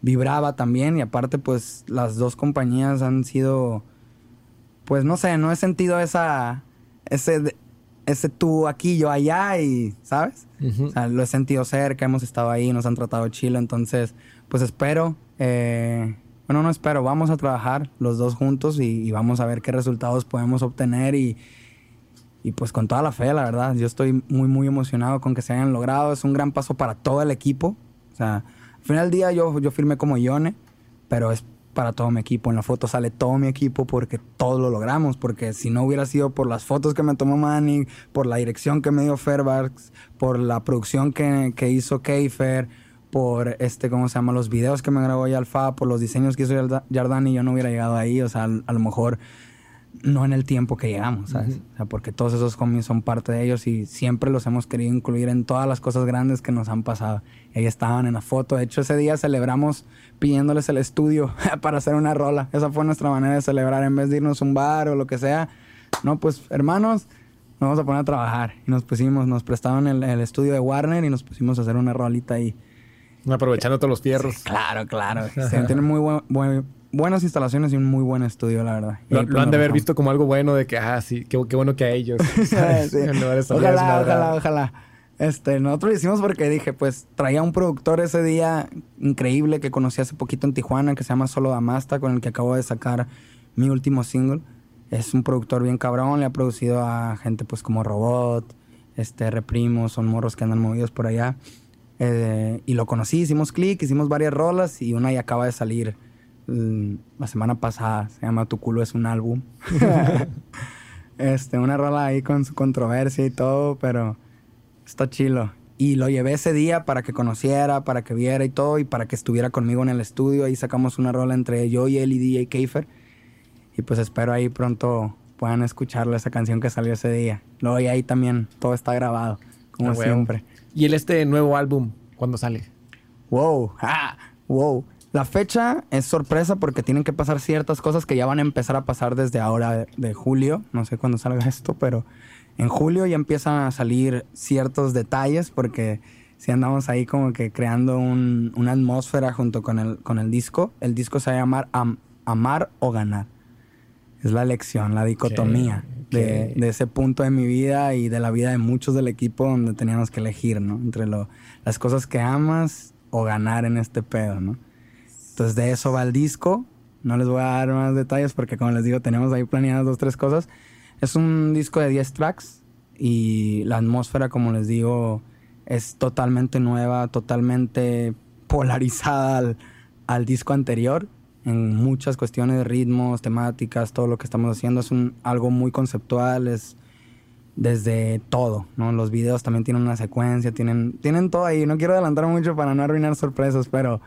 vibraba también y aparte pues las dos compañías han sido, pues no sé, no he sentido esa, ese, ese tú aquí, yo allá y, ¿sabes? o sea, lo he sentido cerca, hemos estado ahí, nos han tratado chilo, entonces pues espero. Eh, bueno, no espero, vamos a trabajar los dos juntos y, vamos a ver qué resultados podemos obtener y, y, pues con toda la fe, la verdad. Yo estoy muy, muy emocionado con que se hayan logrado. Es un gran paso para todo el equipo. O sea, al final del día yo, yo firmé como Ione, pero es para todo mi equipo. En la foto sale todo mi equipo porque todos lo logramos. Porque si no hubiera sido por las fotos que me tomó Manny, por la dirección que me dio Fairbanks, por la producción que, que hizo Keifer, por este, ¿cómo se llama? Los videos que me grabó Alfa, por los diseños que hizo y yo no hubiera llegado ahí, o sea, a lo mejor no en el tiempo que llegamos, ¿sabes? O sea, porque todos esos cómics son parte de ellos y siempre los hemos querido incluir en todas las cosas grandes que nos han pasado. Ellos estaban en la foto. De hecho, ese día celebramos pidiéndoles el estudio para hacer una rola. Esa fue nuestra manera de celebrar. En vez de irnos a un bar o lo que sea, no, pues hermanos, nos vamos a poner a trabajar. Y nos pusimos, nos prestaron el, el estudio de Warner y nos pusimos a hacer una rolita ahí. Aprovechando todos los fierros. claro, claro. tienen muy buenas instalaciones y un muy buen estudio, la verdad. Lo, han de haber visto como algo bueno de que, ah, sí, qué, bueno que a ellos. ojalá, ojalá, ojalá. Este, nosotros lo hicimos porque dije, pues traía un productor ese día increíble que conocí hace poquito en Tijuana que se llama Solo Damasta, con el que acabo de sacar mi último single. Es un productor bien cabrón, le ha producido a gente pues como Robot, este, Reprimo, son morros que andan movidos por allá. Eh, y lo conocí, hicimos clic, hicimos varias rolas y una ya acaba de salir mm, la semana pasada. Se llama Tu culo es un álbum. este, una rola ahí con su controversia y todo, pero está chilo. Y lo llevé ese día para que conociera, para que viera y todo, y para que estuviera conmigo en el estudio. Ahí sacamos una rola entre yo y él y DJ Keifer. Y pues espero ahí pronto puedan escucharle esa canción que salió ese día. Luego y ahí también todo está grabado, como siempre. ¿Y el este nuevo álbum, cuándo sale? Wow, ah, wow. La fecha es sorpresa porque tienen que pasar ciertas cosas que ya van a empezar a pasar desde ahora de, julio. No sé cuándo salga esto, pero en julio ya empiezan a salir ciertos detalles porque si andamos ahí como que creando una atmósfera junto con el, con el disco. El disco se va a llamar Amar o Ganar. Es la elección, la dicotomía de, ese punto de mi vida y de la vida de muchos del equipo donde teníamos que elegir, ¿no? Entre lo, las cosas que amas o ganar en este pedo, ¿no? Entonces de eso va el disco. No les voy a dar más detalles porque como les digo, tenemos ahí planeadas dos, tres cosas. Es un disco de 10 tracks y la atmósfera, como les digo, es totalmente nueva, totalmente polarizada al, al disco anterior en muchas cuestiones de ritmos, temáticas, todo lo que estamos haciendo es un, algo muy conceptual, es desde todo, ¿no? Los videos también tienen una secuencia, tienen, tienen todo ahí. No quiero adelantar mucho para no arruinar sorpresas, pero,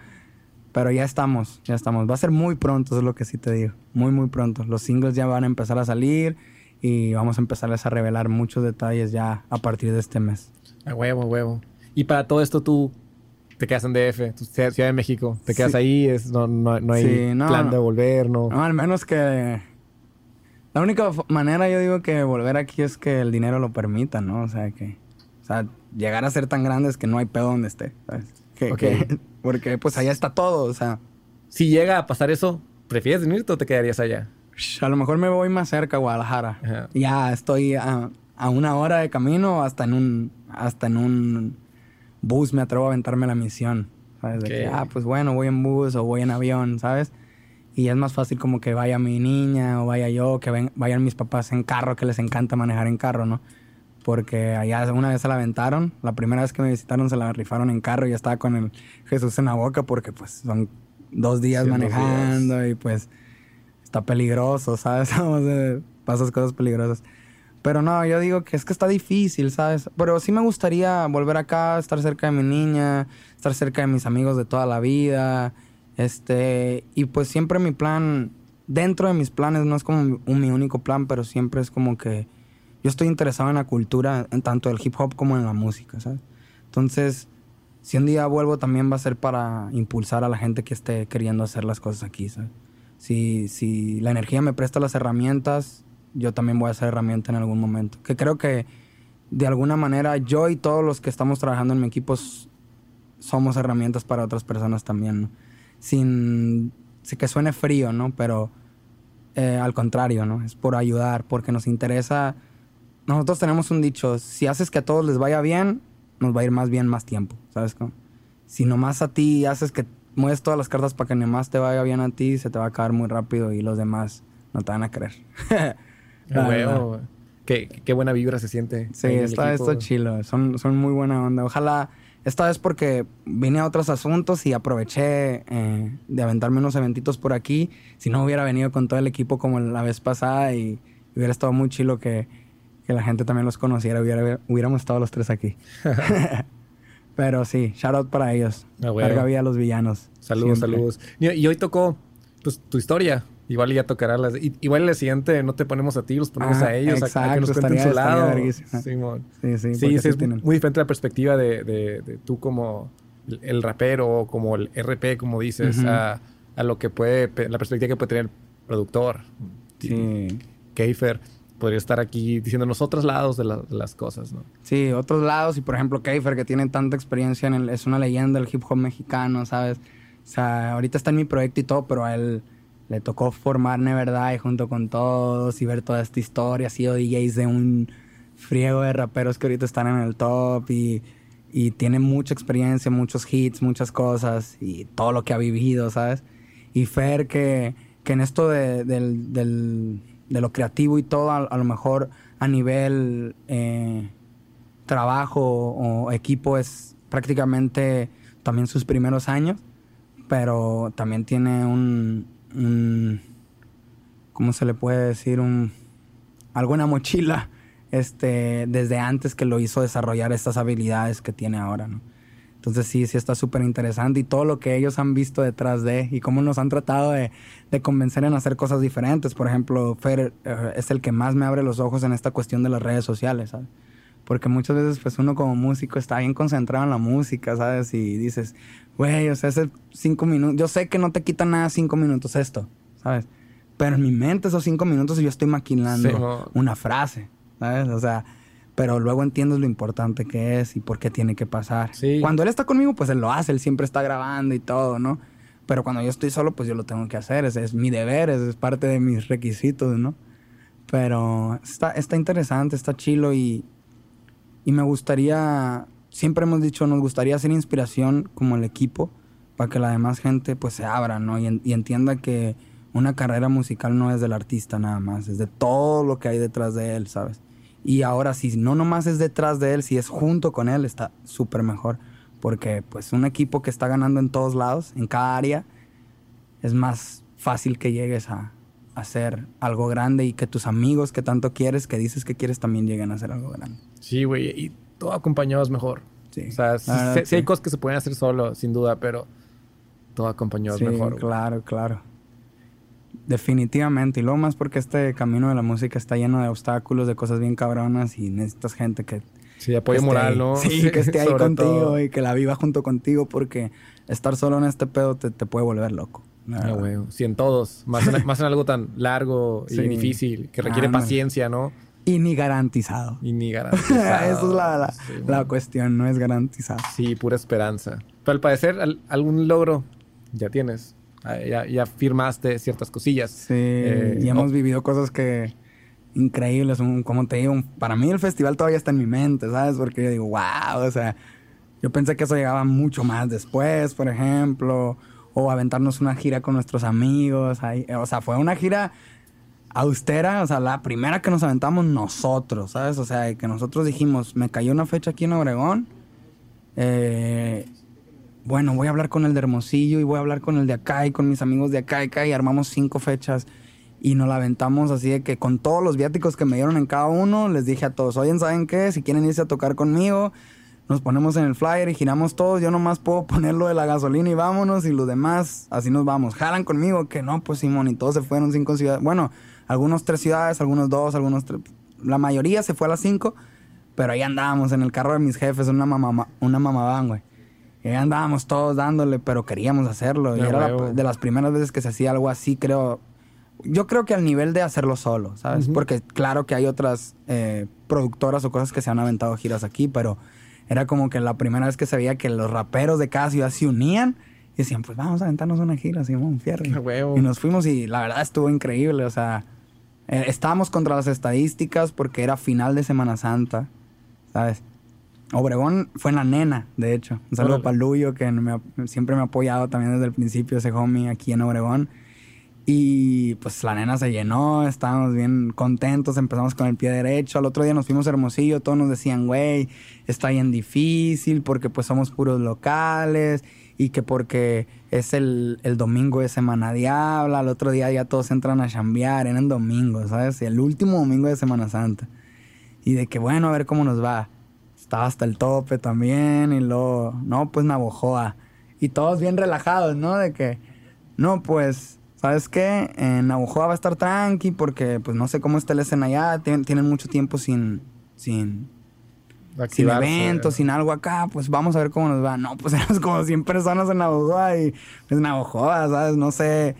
pero ya estamos, ya estamos. Va a ser muy pronto, es lo que sí te digo. Muy, muy pronto. Los singles ya van a empezar a salir y vamos a empezarles a revelar muchos detalles ya a partir de este mes. A huevo, a huevo. Y para todo esto, ¿tú te quedas en DF, Ciudad de México, te quedas ahí, es, no, no, no hay plan de volver, no. No, al menos que. La única manera, yo digo, que volver aquí es que el dinero lo permita, ¿no? O sea, que. O sea, llegar a ser tan grandes que no hay pedo donde esté, ¿sabes? Que, porque, pues, allá está todo, o sea. Si llega a pasar eso, ¿prefieres venirte o te quedarías allá? A lo mejor me voy más cerca a Guadalajara. Ya estoy a, a una hora de camino hasta en un. Hasta en un bus me atrevo a aventarme la misión. ¿sabes? De que, ah, pues bueno, voy en bus o voy en avión, ¿sabes? Y es más fácil como que vaya mi niña o vaya yo, que vayan mis papás en carro, que les encanta manejar en carro, ¿no? Porque allá una vez se la aventaron, la primera vez que me visitaron se la rifaron en carro y ya estaba con el Jesús en la boca porque pues son dos días manejando y pues está peligroso, ¿sabes? Pasas cosas peligrosas. Pero no, yo digo que es que está difícil, ¿sabes? Pero sí me gustaría volver acá, estar cerca de mi niña, estar cerca de mis amigos de toda la vida. Este, y pues siempre mi plan, dentro de mis planes, no es como mi único plan, pero siempre es como que yo estoy interesado en la cultura, en tanto el hip hop como en la música, ¿sabes? Entonces, si un día vuelvo también va a ser para impulsar a la gente que esté queriendo hacer las cosas aquí, ¿sabes? Si, si la energía me presta las herramientas, yo también voy a ser herramienta en algún momento. Que creo que de alguna manera yo y todos los que estamos trabajando en mi equipo somos herramientas para otras personas también, ¿no? Sin que suene frío, ¿no? Pero eh, al contrario, ¿no? Es por ayudar, porque nos interesa. Nosotros tenemos un dicho: si haces que a todos les vaya bien, nos va a ir más bien más tiempo, ¿sabes? Cómo? Si nomás a ti haces que mueves todas las cartas para que nomás te vaya bien a ti, se te va a acabar muy rápido y los demás no te van a creer. Qué, qué, buena vibra se siente. Sí, está, está chilo. Son, son muy buena onda. Ojalá, esta vez porque vine a otros asuntos y aproveché eh, de aventarme unos eventitos por aquí. Si no hubiera venido con todo el equipo como la vez pasada y hubiera estado muy chilo que, que la gente también los conociera, hubiera, hubiéramos estado los tres aquí. Pero sí, shout out para ellos. Carga vida a los villanos. Saludos, saludos. Y, hoy tocó pues, tu historia. Igual ya tocará las... Igual el siguiente no te ponemos a ti, los ponemos a ellos, a, que nos cuenten su lado. Sí, sí, sí, es muy diferente la perspectiva de, de, tú como el, rapero, como el RP, como dices, a, a, lo que puede... La perspectiva que puede tener el productor. Sí. Keifer podría estar aquí diciéndonos otros lados de, las cosas, ¿no? Sí, otros lados. Y por ejemplo, Keifer, que tiene tanta experiencia en el... Es una leyenda del hip hop mexicano, ¿sabes? O sea, ahorita está en mi proyecto y todo, pero a él le tocó formar verdad y junto con todos y ver toda esta historia. Ha sido DJs de un friego de raperos que ahorita están en el top y, y tiene mucha experiencia, muchos hits, muchas cosas y todo lo que ha vivido, ¿sabes? Y Fer, que, que en esto de, de, lo creativo y todo, a, lo mejor a nivel eh, trabajo o equipo es prácticamente también sus primeros años, pero también tiene un, un, ¿cómo se le puede decir? Un, la mochila, este, desde antes que lo hizo desarrollar estas habilidades que tiene ahora, ¿no? Entonces sí, sí está súper interesante y todo lo que ellos han visto detrás de y cómo nos han tratado de, de convencer en hacer cosas diferentes. Por ejemplo, Fer eh, es el que más me abre los ojos en esta cuestión de las redes sociales, ¿sabes? Porque muchas veces pues uno como músico está bien concentrado en la música, ¿sabes? Y dices, güey, o sea, ese cinco minutos, yo sé que no te quita nada cinco minutos esto, ¿sabes? Pero en mi mente esos cinco minutos yo estoy maquinando una frase, ¿sabes? O sea, pero luego entiendes lo importante que es y por qué tiene que pasar. Cuando él está conmigo, pues él lo hace, él siempre está grabando y todo, ¿no? Pero cuando yo estoy solo, pues yo lo tengo que hacer, es, es mi deber, es, es, parte de mis requisitos, ¿no? Pero está, está interesante, está chilo y, y me gustaría siempre hemos dicho, nos gustaría ser inspiración como el equipo para que la demás gente pues se abra, ¿no? Y, entienda que una carrera musical no es del artista nada más, es de todo lo que hay detrás de él, ¿sabes? Y ahora si no nomás es detrás de él, si es junto con él, está súper mejor. Porque pues un equipo que está ganando en todos lados, en cada área, es más fácil que llegues a, hacer algo grande y que tus amigos que tanto quieres, que dices que quieres, también lleguen a hacer algo grande. Sí, güey. Y todo acompañado es mejor. Sí. O sea, sí, hay cosas que se pueden hacer solo, sin duda, pero todo acompañado es mejor. Claro, claro. Definitivamente. Y luego más porque este camino de la música está lleno de obstáculos, de cosas bien cabronas y necesitas gente que... Sí, apoyo moral, ¿no? Sí, que esté ahí contigo y que la viva junto contigo porque estar solo en este pedo te, puede volver loco. Ah, güey. Sí, en todos. Más en, más en algo tan largo y difícil, que requiere paciencia, ¿no? Y ni garantizado. Y ni garantizado. Esa es la, la, cuestión, no es garantizado. Sí, pura esperanza. Pero al parecer, algún logro ya tienes. Ah, ya, ya, firmaste ciertas cosillas. Sí, eh, y hemos vivido cosas que increíbles. como te digo, para mí el festival todavía está en mi mente, ¿sabes? Porque yo digo, wow, o sea, Yo pensé que eso llegaba mucho más después, por ejemplo, o aventarnos una gira con nuestros amigos. Ahí. O sea, fue una gira austera, o sea, la primera que nos aventamos nosotros, ¿sabes? O sea, que nosotros dijimos, me cayó una fecha aquí en Obregón. Eh, bueno, voy a hablar con el de Hermosillo y voy a hablar con el de acá y con mis amigos de acá y acá y armamos cinco fechas y nos la aventamos así de que con todos los viáticos que me dieron en cada uno, les dije a todos, oye, ¿saben qué? Si quieren irse a tocar conmigo, nos ponemos en el flyer y giramos todos, yo nomás puedo ponerlo de la gasolina y vámonos y los demás, así nos vamos. Jalan conmigo, que no, pues Simón, y todos se fueron cinco ciudades. Bueno, algunos tres ciudades, algunos dos, algunos tres. La mayoría se fue a las cinco, pero ahí andábamos en el carro de mis jefes, una mamá, una mamabán, güey. Y ahí andábamos todos dándole, pero queríamos hacerlo. y era de las primeras veces que se hacía algo así, creo. Yo creo que al nivel de hacerlo solo, ¿sabes? Porque claro que hay otras eh, productoras o cosas que se han aventado giras aquí, pero era como que la primera vez que se veía que los raperos de cada ciudad se unían y decían, pues vamos a aventarnos una gira, Simón Fierro. Y nos fuimos y la verdad estuvo increíble, o sea, eh, estábamos contra las estadísticas porque era final de Semana Santa, ¿sabes? Obregón fue en la nena, de hecho. Un saludo para Luyo, que siempre me ha apoyado también desde el principio, ese homie aquí en Obregón. Y pues la nena se llenó, estábamos bien contentos, empezamos con el pie derecho. Al otro día nos fuimos a Hermosillo, todos nos decían, güey, está bien difícil porque pues somos puros locales y que porque es el, domingo de Semana Diabla, al otro día ya todos entran a chambear, en el domingo, ¿sabes? Y el último domingo de Semana Santa. Y de que bueno, a ver cómo nos va. Estaba hasta el tope también y luego, no, pues Navojoa. Y todos bien relajados, ¿no? De que, no, pues ¿sabes qué? En Navajoa va a estar tranqui porque pues no sé cómo está el escena allá, tienen, mucho tiempo sin, sin, sin eventos, sin algo acá, pues vamos a ver cómo nos va. No, pues éramos como 100 personas en Navajoa y es Navajoa, ¿sabes? No sé.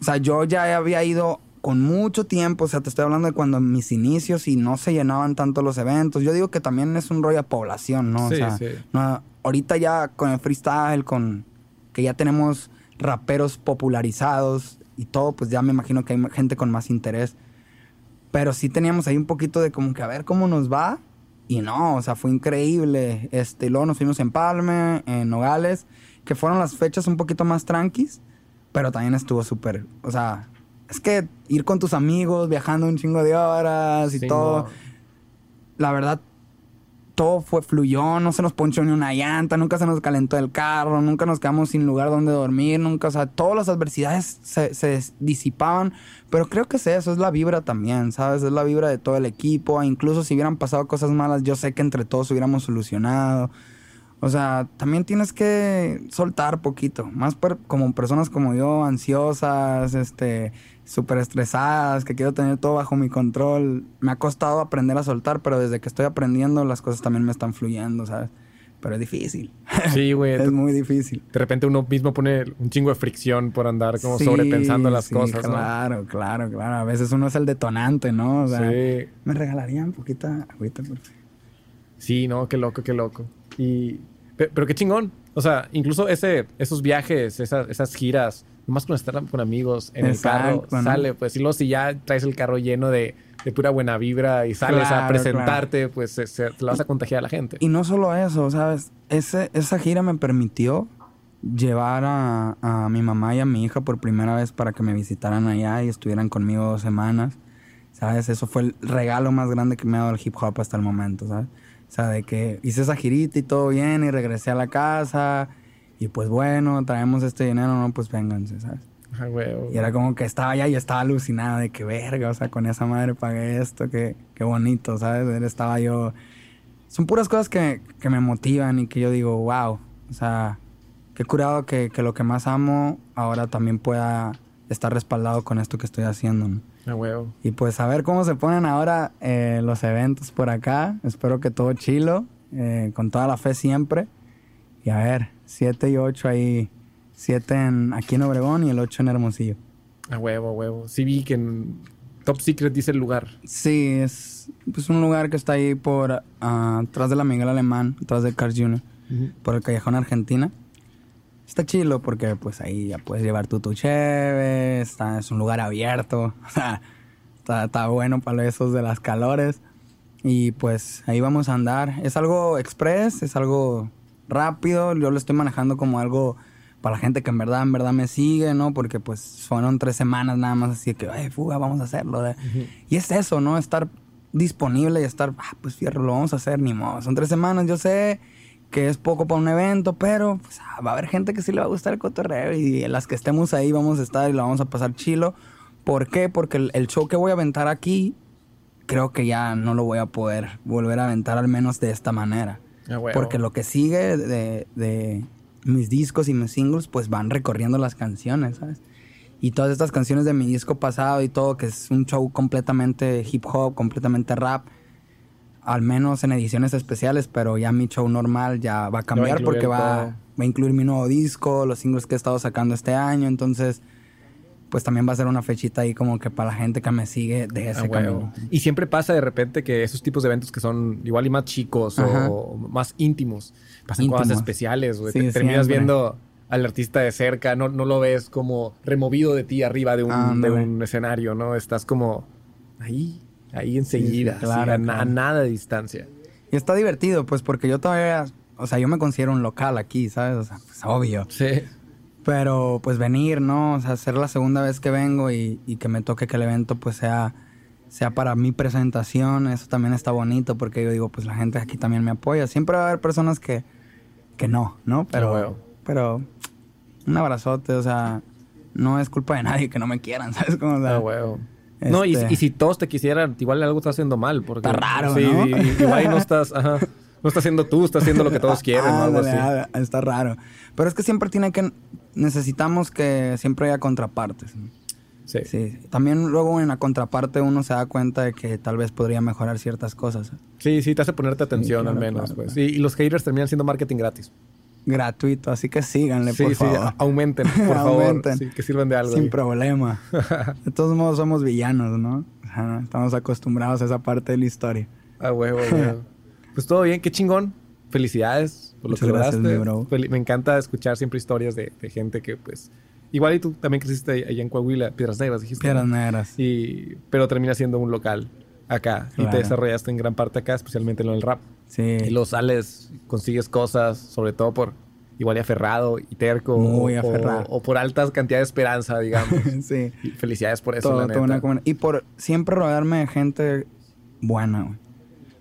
O sea, yo ya había ido con mucho tiempo, o sea, te estoy hablando de cuando mis inicios y no se llenaban tanto los eventos. Yo digo que también es un rollo de población, ¿no? Sí, o sea, sí. ahorita ya con el freestyle, con que ya tenemos raperos popularizados y todo, pues ya me imagino que hay gente con más interés. Pero sí teníamos ahí un poquito de como que a ver cómo nos va. Y no, o sea, fue increíble. Este, luego nos fuimos en Palme, en Nogales, que fueron las fechas un poquito más tranquis, pero también estuvo súper, o sea, es que ir con tus amigos, viajando un chingo de horas y todo, la verdad todo fue fluyó, no se nos ponchó ni una llanta, nunca se nos calentó el carro, nunca nos quedamos sin lugar donde dormir, nunca, o sea, todas las adversidades se, disipaban, pero creo que es eso, es la vibra también, ¿sabes? Es la vibra de todo el equipo, incluso si hubieran pasado cosas malas, yo sé que entre todos hubiéramos solucionado. O sea, también tienes que soltar poquito, más como personas como yo, ansiosas, este, súper estresadas, que quiero tener todo bajo mi control. Me ha costado aprender a soltar, pero desde que estoy aprendiendo las cosas también me están fluyendo, ¿sabes? Pero es difícil. Sí, güey. es muy difícil. De repente uno mismo pone un chingo de fricción por andar como sobrepensando las sí, cosas. Claro, claro, claro. A veces uno es el detonante, ¿no? O sea, sí. me regalarían poquita agüita, por Sí, no, qué loco, qué loco. Y, pero, pero, qué chingón. O sea, incluso ese, esos viajes, esas, esas giras, nomás con estar con amigos en Exacto, el carro, ¿no? sale, pues, y luego si ya traes el carro lleno de, de pura buena vibra y sales Claro, a presentarte, pues se, se- te la vas a contagiar a la gente. Y no solo eso, ¿sabes? Ese, esa gira me permitió llevar a, a mi mamá y a mi hija por primera vez para que me visitaran allá y estuvieran conmigo dos semanas. ¿Sabes? Eso fue el regalo más grande que me ha dado el hip hop hasta el momento, ¿sabes? O sea, de que hice esa girita y todo bien y regresé a la casa y pues bueno, traemos este dinero, no, pues vénganse, ¿sabes? Ay, güey, Y era como que estaba allá y estaba alucinada de que verga, o sea, con esa madre pagué esto, que, qué bonito, ¿sabes? Él Estaba yo... Son puras cosas que, que me motivan y que yo digo, wow, o sea, qué curado que, que lo que más amo ahora también pueda estar respaldado con esto que estoy haciendo, ¿no? Ah, güey. Y pues a ver cómo se ponen ahora eh, los eventos por acá. Espero que todo chilo, eh, con toda la fe siempre. Y a ver, 7 y 8 ahí, 7 en, aquí en Obregón y el 8 en Hermosillo. A huevo, a huevo. Sí vi que en Top Secret dice el lugar. Sí, es pues, un lugar que está ahí por atrás de la Miguel Alemán, atrás de Cars Jr., por el Callejón Argentina. Está chilo porque pues ahí ya puedes llevar tu tu cheve, está, es un lugar abierto, o sea, está, está bueno para esos de las calores. Y pues ahí vamos a andar. Es algo express, es algo rápido. Yo lo estoy manejando como algo para la gente que en verdad, en verdad me sigue, ¿no? Porque pues fueron tres semanas nada más así que, ay, fuga, vamos a hacerlo. Y es eso, ¿no? Estar disponible y estar, ah, pues fierro, lo vamos a hacer, ni modo. Son tres semanas, yo sé que es poco para un evento, pero pues, ah, va a haber gente que sí le va a gustar el cotorreo y las que estemos ahí vamos a estar y lo vamos a pasar chilo. ¿Por qué? Porque el, show que voy a aventar aquí, creo que ya no lo voy a poder volver a aventar al menos de esta manera. Ah, Porque lo que sigue de, mis discos y mis singles, pues van recorriendo las canciones, ¿sabes? Y todas estas canciones de mi disco pasado y todo, que es un show completamente hip hop, completamente rap, al menos en ediciones especiales, pero ya mi show normal ya va a cambiar porque va, va, a incluir mi nuevo disco, los singles que he estado sacando este año, entonces pues también va a ser una fechita ahí como que para la gente que me sigue de ese camino. Y siempre pasa de repente que esos tipos de eventos que son igual y más chicos o más íntimos, pasan cosas especiales, güey. terminas viendo al artista de cerca, no, no lo ves como removido de ti arriba de un, de un escenario, ¿no? Estás como ahí, ahí enseguida, claro, a, nada de distancia. Y está divertido, pues, porque yo todavía, o sea, yo me considero un local aquí, ¿sabes? O sea, pues obvio. Sí. Pero pues venir, ¿no? O sea, ser la segunda vez que vengo y, que me toque que el evento pues sea, sea para mi presentación, eso también está bonito porque yo digo, pues la gente aquí también me apoya. Siempre va a haber personas que, que no, ¿no? Pero, pero un abrazote, o sea, no es culpa de nadie que no me quieran, ¿sabes? cómo ah, No, y, este si todos te quisieran, igual algo está haciendo mal. Porque, está raro, sí, ¿no? igual no estás, ajá, no estás haciendo tú, estás haciendo lo que todos quieren, algo así. Está raro. Pero es que siempre tiene que necesitamos que siempre haya contrapartes. Sí. sí. También luego en la contraparte uno se da cuenta de que tal vez podría mejorar ciertas cosas. Sí, sí, te hace ponerte atención al menos. pues. y los haters terminan siendo marketing gratis. Gratuito, así que síganle, por favor. Aumenten, por favor. Sí, que sirvan de algo. Sin problema. de todos modos somos villanos, ¿no? estamos acostumbrados a esa parte de la historia. Ah, huevo, huevo. pues todo bien, qué chingón. Felicidades lo que gracias, Me encanta escuchar siempre historias de, gente que, pues, igual y tú también creciste allá en Coahuila, Piedras Negras, dijiste. Piedras Negras. Y, pero termina siendo un local acá y te desarrollaste en gran parte acá, especialmente en el rap. Sí. Y lo sales, consigues cosas, sobre todo por igual y aferrado y terco. Muy o, aferrado. O, por altas cantidades de esperanza, digamos. sí. felicidades por eso, y por siempre rodearme de gente buena, güey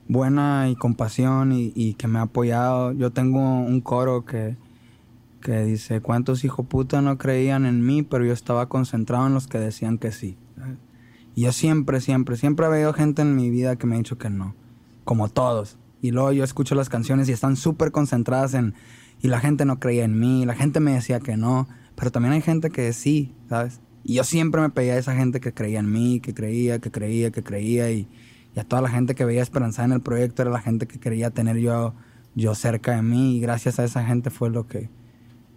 buena y compasión y, que me ha apoyado. Yo tengo un coro que, que dice, ¿cuántos hijos puta no creían en mí, pero yo estaba concentrado en los que decían que sí? Y yo siempre, siempre, siempre he habido gente en mi vida que me ha dicho que no, como todos. Y luego yo escucho las canciones y están súper concentradas en, y la gente no creía en mí, la gente me decía que no, pero también hay gente que sí, ¿sabes? Y yo siempre me pedía a esa gente que creía en mí, que creía, que creía, que creía y y a toda la gente que veía esperanza en el proyecto era la gente que quería tener yo, yo cerca de mí y gracias a esa gente fue lo que,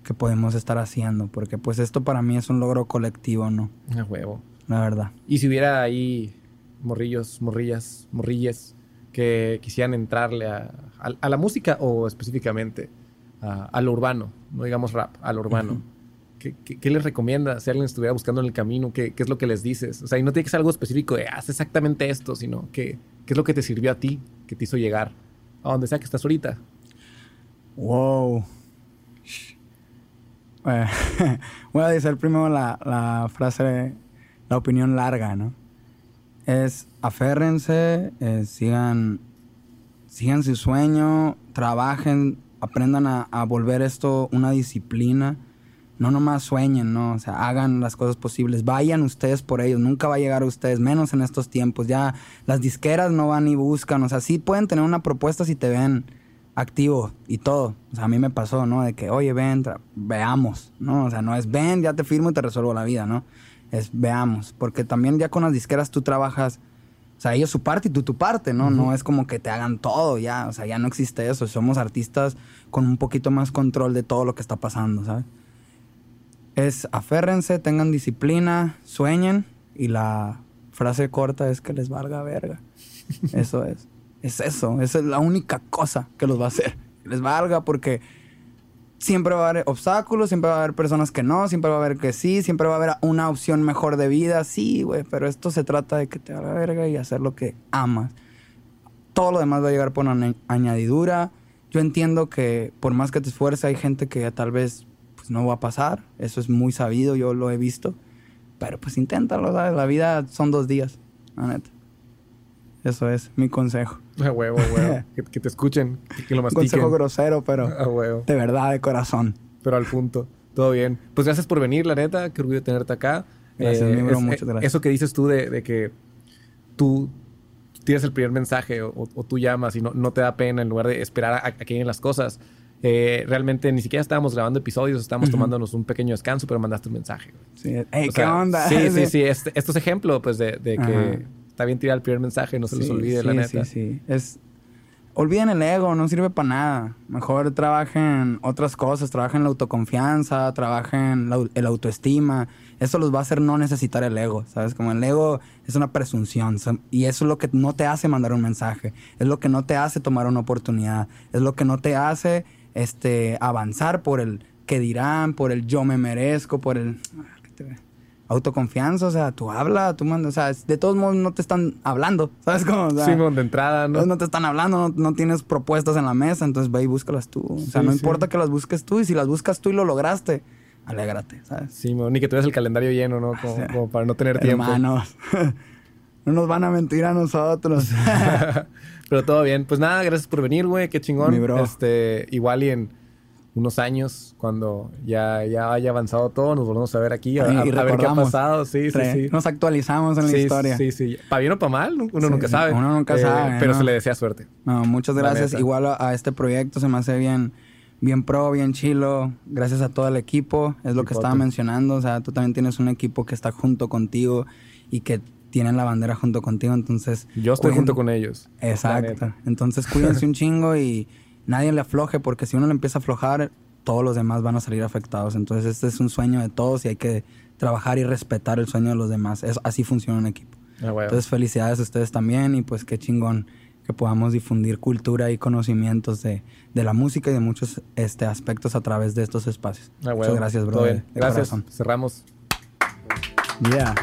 que podemos estar haciendo, porque pues esto para mí es un logro colectivo, ¿no? A huevo. La verdad. Y si hubiera ahí morrillos, morrillas, morrilles que quisieran entrarle a, la música o específicamente a, lo urbano, no digamos rap, a lo urbano. ¿Qué, les recomienda si alguien estuviera buscando en el camino? ¿Qué, es lo que les dices? O sea, y no tiene que ser algo específico de haz exactamente esto, sino que, ¿qué es lo que te sirvió a ti, que te hizo llegar a donde sea que estás ahorita? Wow. voy a decir primero la, la, frase, la opinión larga, ¿no? Es aférrense, eh, sigan, sigan su sueño, trabajen, aprendan a, a volver esto una disciplina no nomás sueñen, ¿no? O sea, hagan las cosas posibles. Vayan ustedes por ellos. Nunca va a llegar a ustedes, menos en estos tiempos. Ya las disqueras no van y buscan. O sea, sí pueden tener una propuesta si te ven activo y todo. O sea, a mí me pasó, ¿no? De que, oye, ven, veamos, ¿no? O sea, no es ven, ya te firmo y te resuelvo la vida, ¿no? Es veamos. Porque también ya con las disqueras tú trabajas. O sea, ellos su parte y tú tu parte, ¿no? No es como que te hagan todo ya. O sea, ya no existe eso. Somos artistas con un poquito más control de todo lo que está pasando, ¿sabes? Es aférrense, tengan disciplina, sueñen y la frase corta es que les valga verga. Eso es. Es eso, esa es la única cosa que los va a hacer. les valga porque siempre va a haber obstáculos, siempre va a haber personas que no, siempre va a haber que sí, siempre va a haber una opción mejor de vida, sí, güey, pero esto se trata de que te valga verga y hacer lo que amas. Todo lo demás va a llegar por una añadidura yo entiendo que por más que te esfuerces, hay gente que tal vez pues, no va a pasar. Eso es muy sabido, yo lo he visto. Pero pues inténtalo, ¿sabes? La vida son dos días, la neta. Eso es mi consejo. A huevo, a huevo. que, que te escuchen, que, lo mastiquen. consejo grosero, pero A huevo. de verdad, de corazón. Pero al punto. Todo bien. Pues gracias por venir, la neta. Qué orgullo tenerte acá. Gracias, bro, es- muchas eh, gracias. Eso que dices tú de, de que tú tienes el primer mensaje o, o tú llamas y no, no te da pena en lugar de esperar a, a que lleguen las cosas. Eh, realmente ni siquiera estábamos grabando episodios, estábamos tomándonos un pequeño descanso, pero mandaste un mensaje. Sí. Hey, O ¿qué sea, onda? Sí, sí, sí. Este, esto es ejemplo, pues, de, de que Ajá. está bien tirar el primer mensaje, no se les Sí, olvide, sí, la neta. Sí, sí, Es... Olviden el ego, no sirve para nada. Mejor trabajen otras cosas, trabajen la autoconfianza, trabajen la, el autoestima. Eso los va a hacer no necesitar el ego, ¿sabes? Como el ego es una presunción y eso es lo que no te hace mandar un mensaje, es lo que no te hace tomar una oportunidad, es lo que no te hace este, avanzar por el que dirán, por el yo me merezco, por el... autoconfianza, o sea, tú habla, tú mandas, o sea, de todos modos no te están hablando, ¿sabes cómo? O sea, Simón, de entrada, ¿no? no te están hablando, no, no tienes propuestas en la mesa, entonces ve y búscalas tú. O sea, Sí, no sí. importa que las busques tú, y si las buscas tú y lo lograste, alégrate, ¿sabes? Simón, ni que tuvieras el calendario lleno, ¿no? Como, sea, como para no tener tiempo. Hermanos, no nos van a mentir a nosotros. Pero todo bien. Pues nada, gracias por venir, güey. Qué chingón. Mi bro. Este, igual y en unos años, cuando ya, ya haya avanzado todo, nos volvemos a ver aquí a, Y- y a ver qué ha pasado. Sí, sí. Nos actualizamos en la historia. Sí, sí. Para bien o para mal, uno Sí, nunca sabe. Eh, uno nunca sabe, Pero ¿no? se le desea suerte. No, muchas gracias. Igual a, a este proyecto se me hace bien, bien pro, bien chilo. Gracias a todo el equipo. Es lo que estaba mencionando. O sea, tú también tienes un equipo que está junto contigo y que tienen la bandera junto contigo. Entonces, Yo estoy cuiden- junto con ellos. Exacto. Entonces, cuídense un chingo y nadie le afloje, porque si uno le empieza a aflojar, todos los demás van a salir afectados. Entonces, este es un sueño de todos y hay que trabajar y respetar el sueño de los demás. Es, así funciona un equipo. Ah, güey. Entonces, felicidades a ustedes también y pues qué chingón que podamos difundir cultura y conocimientos de, de la música y de muchos este, aspectos a través de estos espacios. Ah, güey. Muchas gracias, bro. Todo de- bien. de Gracias. corazón. Cerramos. Yeah.